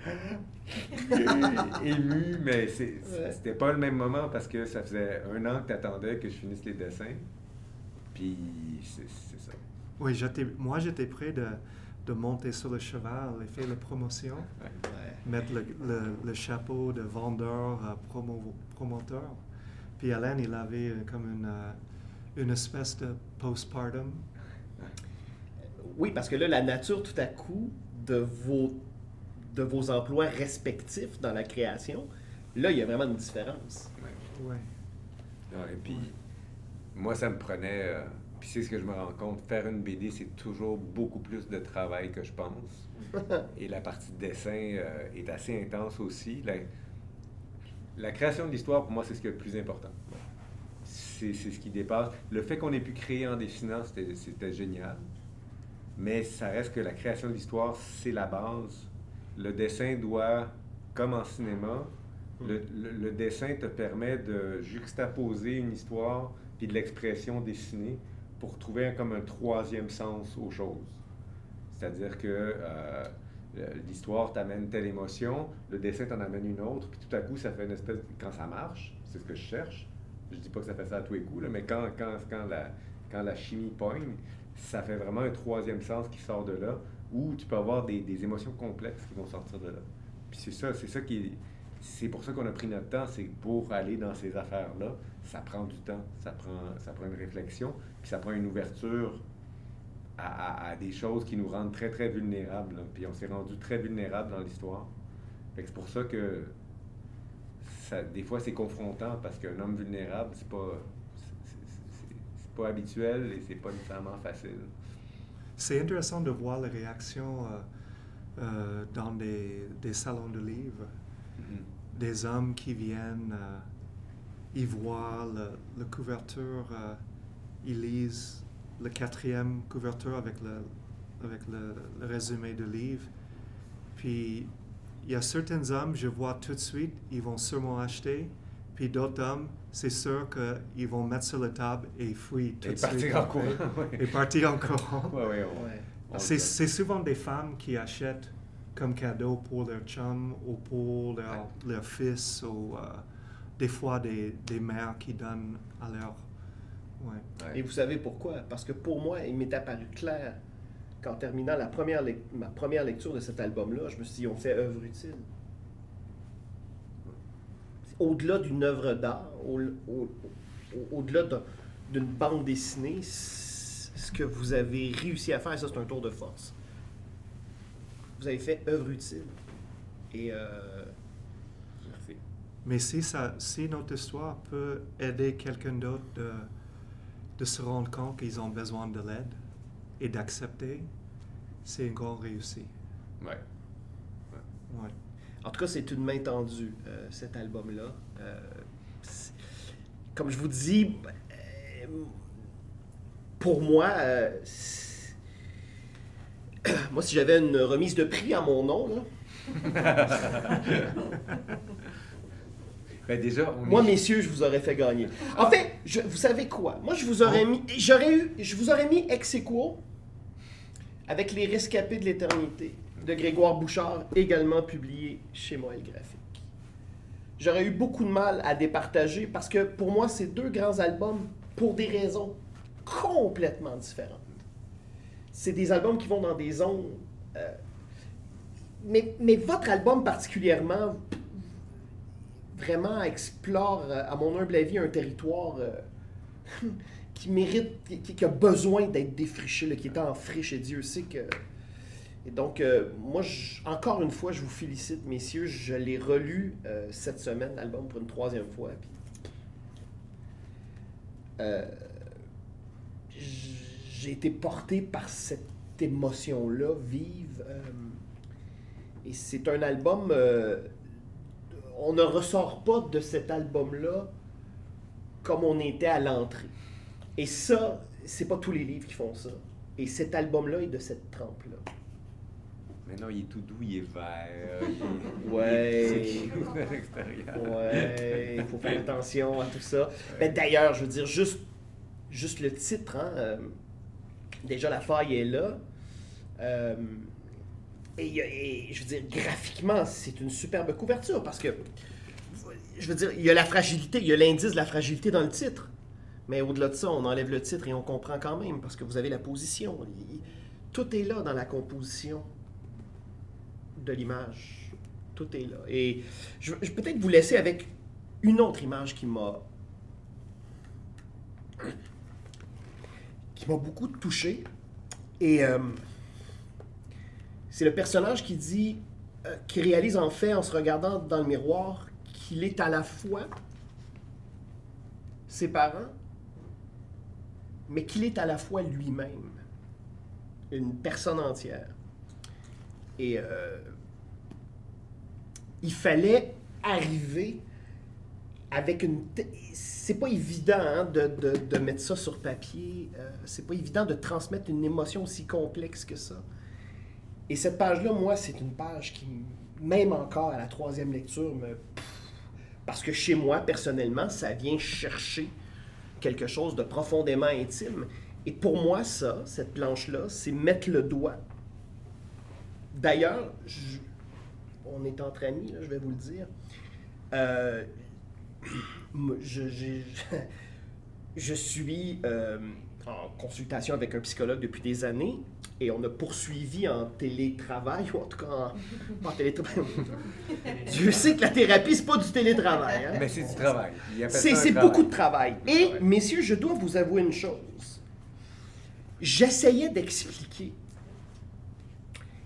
ému, mais c'était pas le même moment parce que ça faisait un an que tu attendais que je finisse les dessins. Puis c'est ça. Oui, j'étais, moi j'étais prêt de, de monter sur le cheval et faire la promotion, Ouais. Ouais. mettre le, le- le chapeau de vendeur, euh, promo- promoteur. Puis Alain, il avait euh, comme une, euh, une espèce de postpartum? Oui, parce que là, la nature, tout à coup, de vos, de vos emplois respectifs dans la création, là, il y a vraiment une différence. Ouais. Ouais. Et puis, moi, ça me prenait. euh, puis c'est ce que je me rends compte, faire une BD, c'est toujours beaucoup plus de travail que je pense. Et la partie de dessin euh, est assez intense aussi. La, la création de l'histoire, pour moi, c'est ce qui est le plus important. C'est ce qui dépasse. Le fait qu'on ait pu créer en dessinant, c'était génial. Mais ça reste que la création de l'histoire, c'est la base. Le dessin doit, comme en cinéma, le, le- le dessin te permet de juxtaposer une histoire puis de l'expression dessinée pour trouver un- comme un troisième sens aux choses. C'est-à-dire que euh, l'histoire t'amène telle émotion, le dessin t'en amène une autre, puis tout à coup, ça fait une espèce... Quand ça marche, c'est ce que je cherche. Je dis pas que ça fait ça à tous les coups, là, mais quand, quand, quand, la, quand la chimie pogne, ça fait vraiment un troisième sens qui sort de là, où tu peux avoir des, des émotions complexes qui vont sortir de là. Puis c'est ça, c'est ça qui est- C'est pour ça qu'on a pris notre temps, c'est pour aller dans ces affaires-là, ça prend du temps, ça prend, ça prend une réflexion, puis ça prend une ouverture à, des choses qui nous rendent très, très vulnérables. Puis on s'est rendu très vulnérables dans l'histoire. C'est pour ça que ça, des fois c'est confrontant parce qu'un homme vulnérable, c'est pas, c'est- pas habituel et c'est pas nécessairement facile. C'est intéressant de voir les réactions euh, euh, dans des, des salons de livres. Des hommes qui viennent, euh, ils voient le, la couverture, euh, ils lisent le quatrième couverture avec le, avec le, le résumé du livre. Puis il y a certains hommes, je vois tout de suite, ils vont sûrement acheter. Puis d'autres hommes, c'est sûr qu'ils vont mettre sur la table et fuir tout Et de suite. partir en courant. Et partir en courant. Ouais, ouais, C'est souvent des femmes qui achètent comme cadeau pour leur chum ou pour leur, leur fils ou euh, des fois des, des mères qui donnent à leur... Ouais. Ouais. Et vous savez pourquoi? Parce que pour moi, il m'est apparu clair qu'en terminant la première ma première lecture de cet album-là, je me suis dit, on fait œuvre utile. Au-delà d'une œuvre d'art, au- au- au- au-delà d'un- d'une bande dessinée, ce que vous avez réussi à faire, ça c'est un tour de force. Vous avez fait œuvre utile. Et euh, Merci. Mais si, ça, si notre histoire peut aider quelqu'un d'autre de, de se rendre compte qu'ils ont besoin de l'aide et d'accepter, c'est une grande réussite. Ouais. Ouais. En tout cas, c'est une main tendue, euh, cet album-là. Euh, comme je vous dis, euh, pour moi, euh, moi, si j'avais une remise de prix à mon nom, là, Ben déjà, on moi, est- messieurs, je vous aurais fait gagner. En fait, je- vous savez quoi? Moi, je vous aurais mis, j'aurais eu, je vous aurais mis ex aequo avec Les Rescapés de l'éternité de Grégoire Bouchard, également publié chez Moël Graphique. J'aurais eu beaucoup de mal à départager parce que pour moi, c'est deux grands albums pour des raisons complètement différentes. C'est des albums qui vont dans des zones. euh, mais, mais votre album particulièrement, vraiment explore, euh, à mon humble avis, un territoire euh, qui mérite, qui, a besoin d'être défriché, qui est en friche, et Dieu sait que. Et donc, euh, moi, encore une fois, je vous félicite, messieurs. Je l'ai relu euh, cette semaine, l'album, pour une troisième fois. puis, euh, j'ai été porté par cette émotion-là vive. et c'est un album. on ne ressort pas de cet album-là comme on était à l'entrée. Et ça, c'est pas tous les livres qui font ça. Et cet album-là est de cette trempe-là. Mais non, il est tout doux, il est vert. il est- Ouais. il. Ouais, il faut faire attention à tout ça. Mais d'ailleurs, je veux dire, juste, juste le titre, hein, euh, déjà la faille est là. Euh, et, et je veux dire, graphiquement, c'est une superbe couverture parce que, je veux dire, il y a la fragilité, il y a l'indice de la fragilité dans le titre. Mais au-delà de ça, on enlève le titre et on comprend quand même parce que vous avez la position. Tout est là dans la composition de l'image. Tout est là. Et je vais peut-être vous laisser avec une autre image qui m'a qui m'a beaucoup touché. Et euh, c'est le personnage qui dit, euh, qui réalise en fait en se regardant dans le miroir qu'il est à la fois ses parents, mais qu'il est à la fois lui-même, une personne entière. Et euh, il fallait arriver avec une. C'est pas évident hein, de, de- de mettre ça sur papier. euh, c'est pas évident de transmettre une émotion aussi complexe que ça. Et cette page-là, moi, c'est une page qui, même encore à la troisième lecture, me. Parce que chez moi, personnellement, ça vient chercher quelque chose de profondément intime. Et pour moi, ça, cette planche-là, c'est mettre le doigt. D'ailleurs, on est entre amis, je vais vous le dire. Euh, je suis euh, en consultation avec un psychologue depuis des années et on a poursuivi en télétravail, ou en tout cas en, pas en télétravail. Dieu sait que la thérapie, c'est pas du télétravail. hein. Mais c'est du travail. C'est beaucoup de travail. Et, messieurs, je dois vous avouer une chose. J'essayais d'expliquer.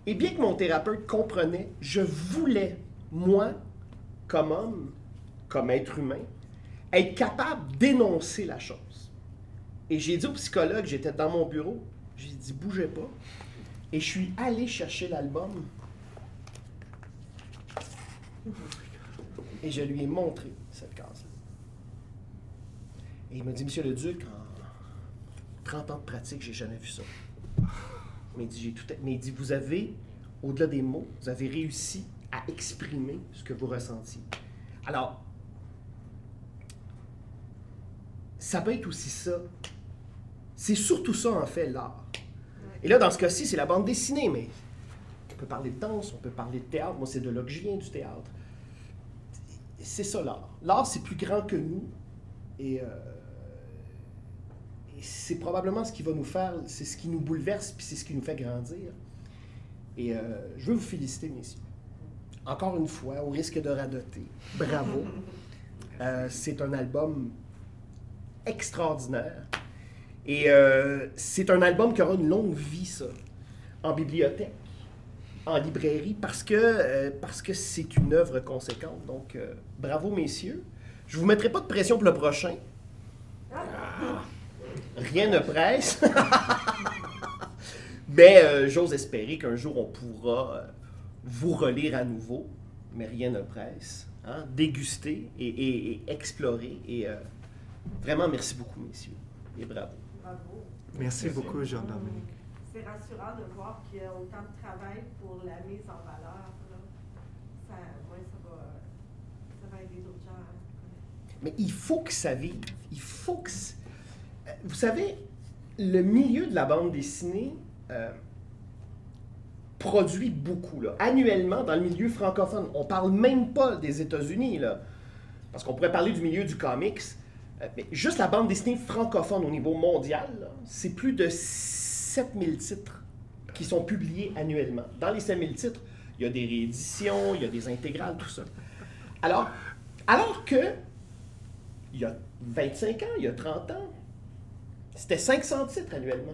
Et bien que mon thérapeute comprenait, je voulais, moi, comme homme, comme être humain, être capable d'énoncer la chose. Et j'ai dit au psychologue, j'étais dans mon bureau, j'ai dit, bougez pas. Et je suis allé chercher l'album. Et je lui ai montré cette case-là. Et il m'a dit, Monsieur le Duc, en 30 ans de pratique, j'ai jamais vu ça. Mais il dit, tout mais il dit, vous avez, au-delà des mots, vous avez réussi à exprimer ce que vous ressentiez. Alors, ça peut être aussi ça. C'est surtout ça, en fait, l'art. Et là, dans ce cas-ci, c'est la bande dessinée, mais on peut parler de danse, on peut parler de théâtre. Moi, c'est de là que je viens, du théâtre. C'est ça, l'art. L'art, c'est plus grand que nous. Et, euh, et c'est probablement ce qui va nous faire, c'est ce qui nous bouleverse, puis c'est ce qui nous fait grandir. Et euh, je veux vous féliciter, messieurs. Encore une fois, au risque de radoter, bravo. Euh, c'est un album extraordinaire. Et euh, c'est un album qui aura une longue vie, ça, en bibliothèque, en librairie, parce que euh, parce que c'est une œuvre conséquente. Donc, euh, bravo, messieurs. Je vous mettrai pas de pression pour le prochain. Rien ne presse. Mais j'ose espérer qu'un jour on pourra vous relire à nouveau, mais rien ne presse. hein. Déguster et, et- et explorer. Et vraiment, merci beaucoup, messieurs. Et bravo. Bravo. Merci Merci. beaucoup, Jean-Dominique. C'est rassurant de voir qu'il y a autant de travail pour la mise en valeur. là. Ça, ouais, ça, va, ça va aider d'autres gens à connaître. Mais il faut que ça vive. Il faut que. Euh, Vous savez, le milieu de la bande dessinée euh, produit beaucoup. Là. Annuellement, dans le milieu francophone, on parle même pas des États-Unis, là. Parce qu'on pourrait parler du milieu du comics. Euh, mais juste la bande dessinée francophone au niveau mondial, c'est plus de 7000 titres qui sont publiés annuellement. Dans les 7000 titres, il y a des rééditions, il y a des intégrales, tout ça. Alors, alors que il y a 25 ans, il y a 30 ans, c'était 500 titres annuellement.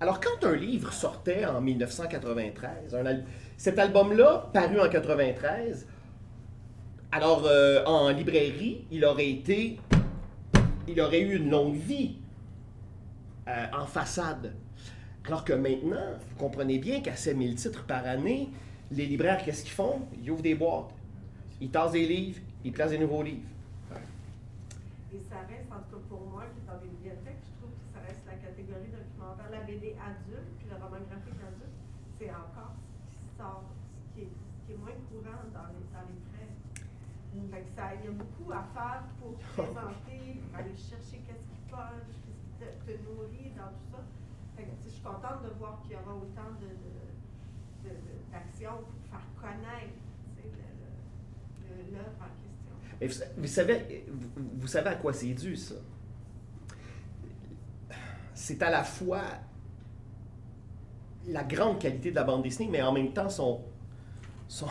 Alors, quand un livre sortait en 1993, un al- cet album-là, paru en 93, alors euh, en librairie, il aurait été, il aurait eu une longue vie euh, en façade. Alors que maintenant, vous comprenez bien qu'à 7000 titres par année, les libraires, qu'est-ce qu'ils font? Ils ouvrent des boîtes, ils tassent des livres, ils placent des nouveaux livres. Et ça reste, en tout cas pour moi, qui est dans les bibliothèques, je trouve que ça reste la catégorie documentaire. La BD adulte, puis le roman graphique adulte, c'est encore ce qui sort, ce qui est, moins courant dans les, dans les prêts. Fait ça, il y a beaucoup à faire pour présenter pour faire connaître l'œuvre en question. Mais vous, vous savez, vous, vous savez à quoi c'est dû, ça? C'est à la fois la grande qualité de la bande dessinée, mais en même temps son, son,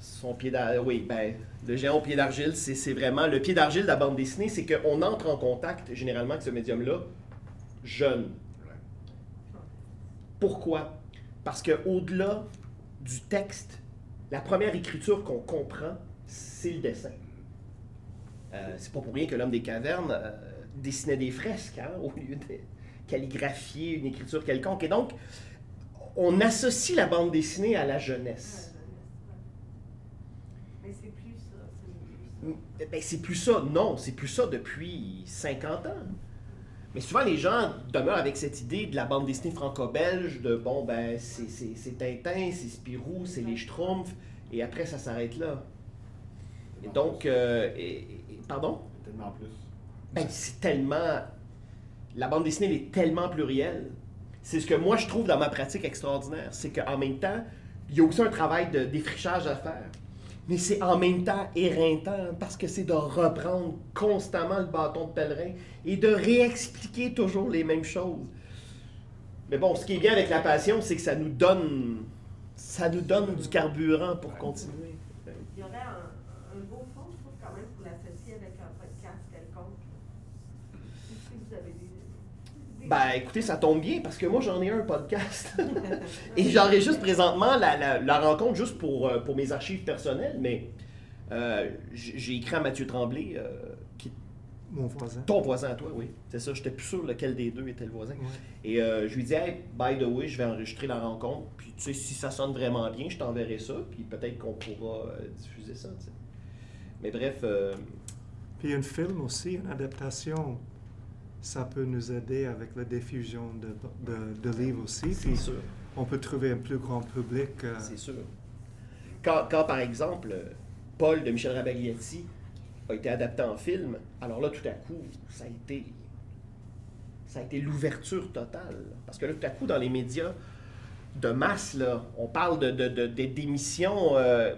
son pied d'argile. Oui, ben, le géant au pied d'argile, c'est vraiment le pied d'argile de la bande dessinée, c'est qu'on entre en contact généralement avec ce médium-là jeune. Pourquoi? Parce que au-delà du texte, la première écriture qu'on comprend, c'est le dessin. Euh, c'est pas pour rien que l'homme des cavernes euh, dessinait des fresques hein, au lieu de calligraphier une écriture quelconque. Et donc, on associe la bande dessinée à la jeunesse. Mais c'est plus ça. c'est plus ça. Ben, c'est plus ça. Non, c'est plus ça depuis 50 ans. Mais souvent, les gens demeurent avec cette idée de la bande dessinée franco-belge, de bon, ben, c'est c'est- c'est Tintin, c'est Spirou, c'est les Schtroumpfs, et après, ça s'arrête là. Et donc, euh, et- et- pardon? Tellement plus. Ben, c'est tellement. La bande dessinée, elle est tellement plurielle. C'est ce que moi, je trouve dans ma pratique extraordinaire. C'est qu'en même temps, il y a aussi un travail de défrichage à faire. Mais c'est en même temps éreintant parce que c'est de reprendre constamment le bâton de pèlerin et de réexpliquer toujours les mêmes choses. Mais bon, ce qui est bien avec la passion, c'est que ça nous donne, ça nous donne du carburant pour continuer. Il y aurait un, un beau fond, je trouve, quand même, pour l'associer avec un podcast quelconque. Si si vous avez des. des- Ben écoutez, ça tombe bien parce que moi j'en ai un podcast. Et j'enregistre présentement la, la- la rencontre juste pour, euh, pour mes archives personnelles, mais euh, j'ai j'ai écrit à Mathieu Tremblay, euh, qui est Mon voisin. ton voisin à toi, oui. C'est ça, j'étais plus sûr lequel des deux était le voisin. Ouais. Et euh, je lui dis, hey, by the way, je vais enregistrer la rencontre, puis tu sais, si ça sonne vraiment bien, je t'enverrai ça, puis peut-être qu'on pourra euh, diffuser ça, tu sais. Mais bref, euh, Puis un film aussi, une adaptation, ça peut nous aider avec la diffusion de, de, de livres aussi. c'est Puis sûr. on peut trouver un plus grand public. euh, C'est sûr. Quand, quand, par exemple, Paul de Michel Rabagliati a été adapté en film, alors là, tout à coup, ça a été, ça a été l'ouverture totale. Parce que là, tout à coup, dans les médias de masse, là, on parle de, de, d'émissions euh,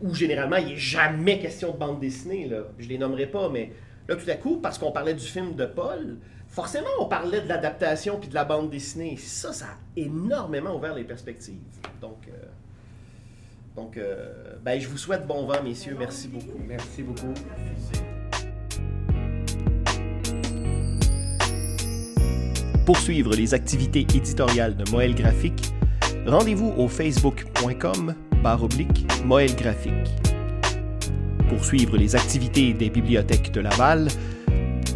où généralement, il n'est jamais question de bande dessinée. Là. Je les nommerai pas, mais là, tout à coup, parce qu'on parlait du film de Paul, forcément, on parlait de l'adaptation puis de la bande dessinée. Ça, ça a énormément ouvert les perspectives. Donc, euh, donc euh, ben, je vous souhaite bon vent, messieurs. Merci beaucoup. Merci beaucoup. Pour suivre les activités éditoriales de Moël Graphique, rendez-vous au facebook.com barre oblique Moël Graphique. Pour suivre les activités des bibliothèques de Laval,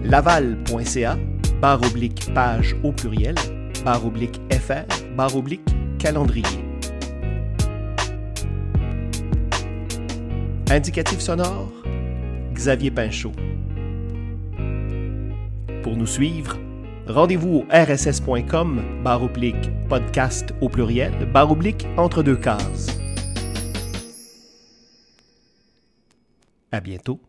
laval.ca barre oblique page au pluriel barre oblique fr barre oblique calendrier. Indicatif sonore Xavier Pinchot. Pour nous suivre, rendez-vous au rss.com barre oblique podcast au pluriel barre oblique entre deux cases. À bientôt.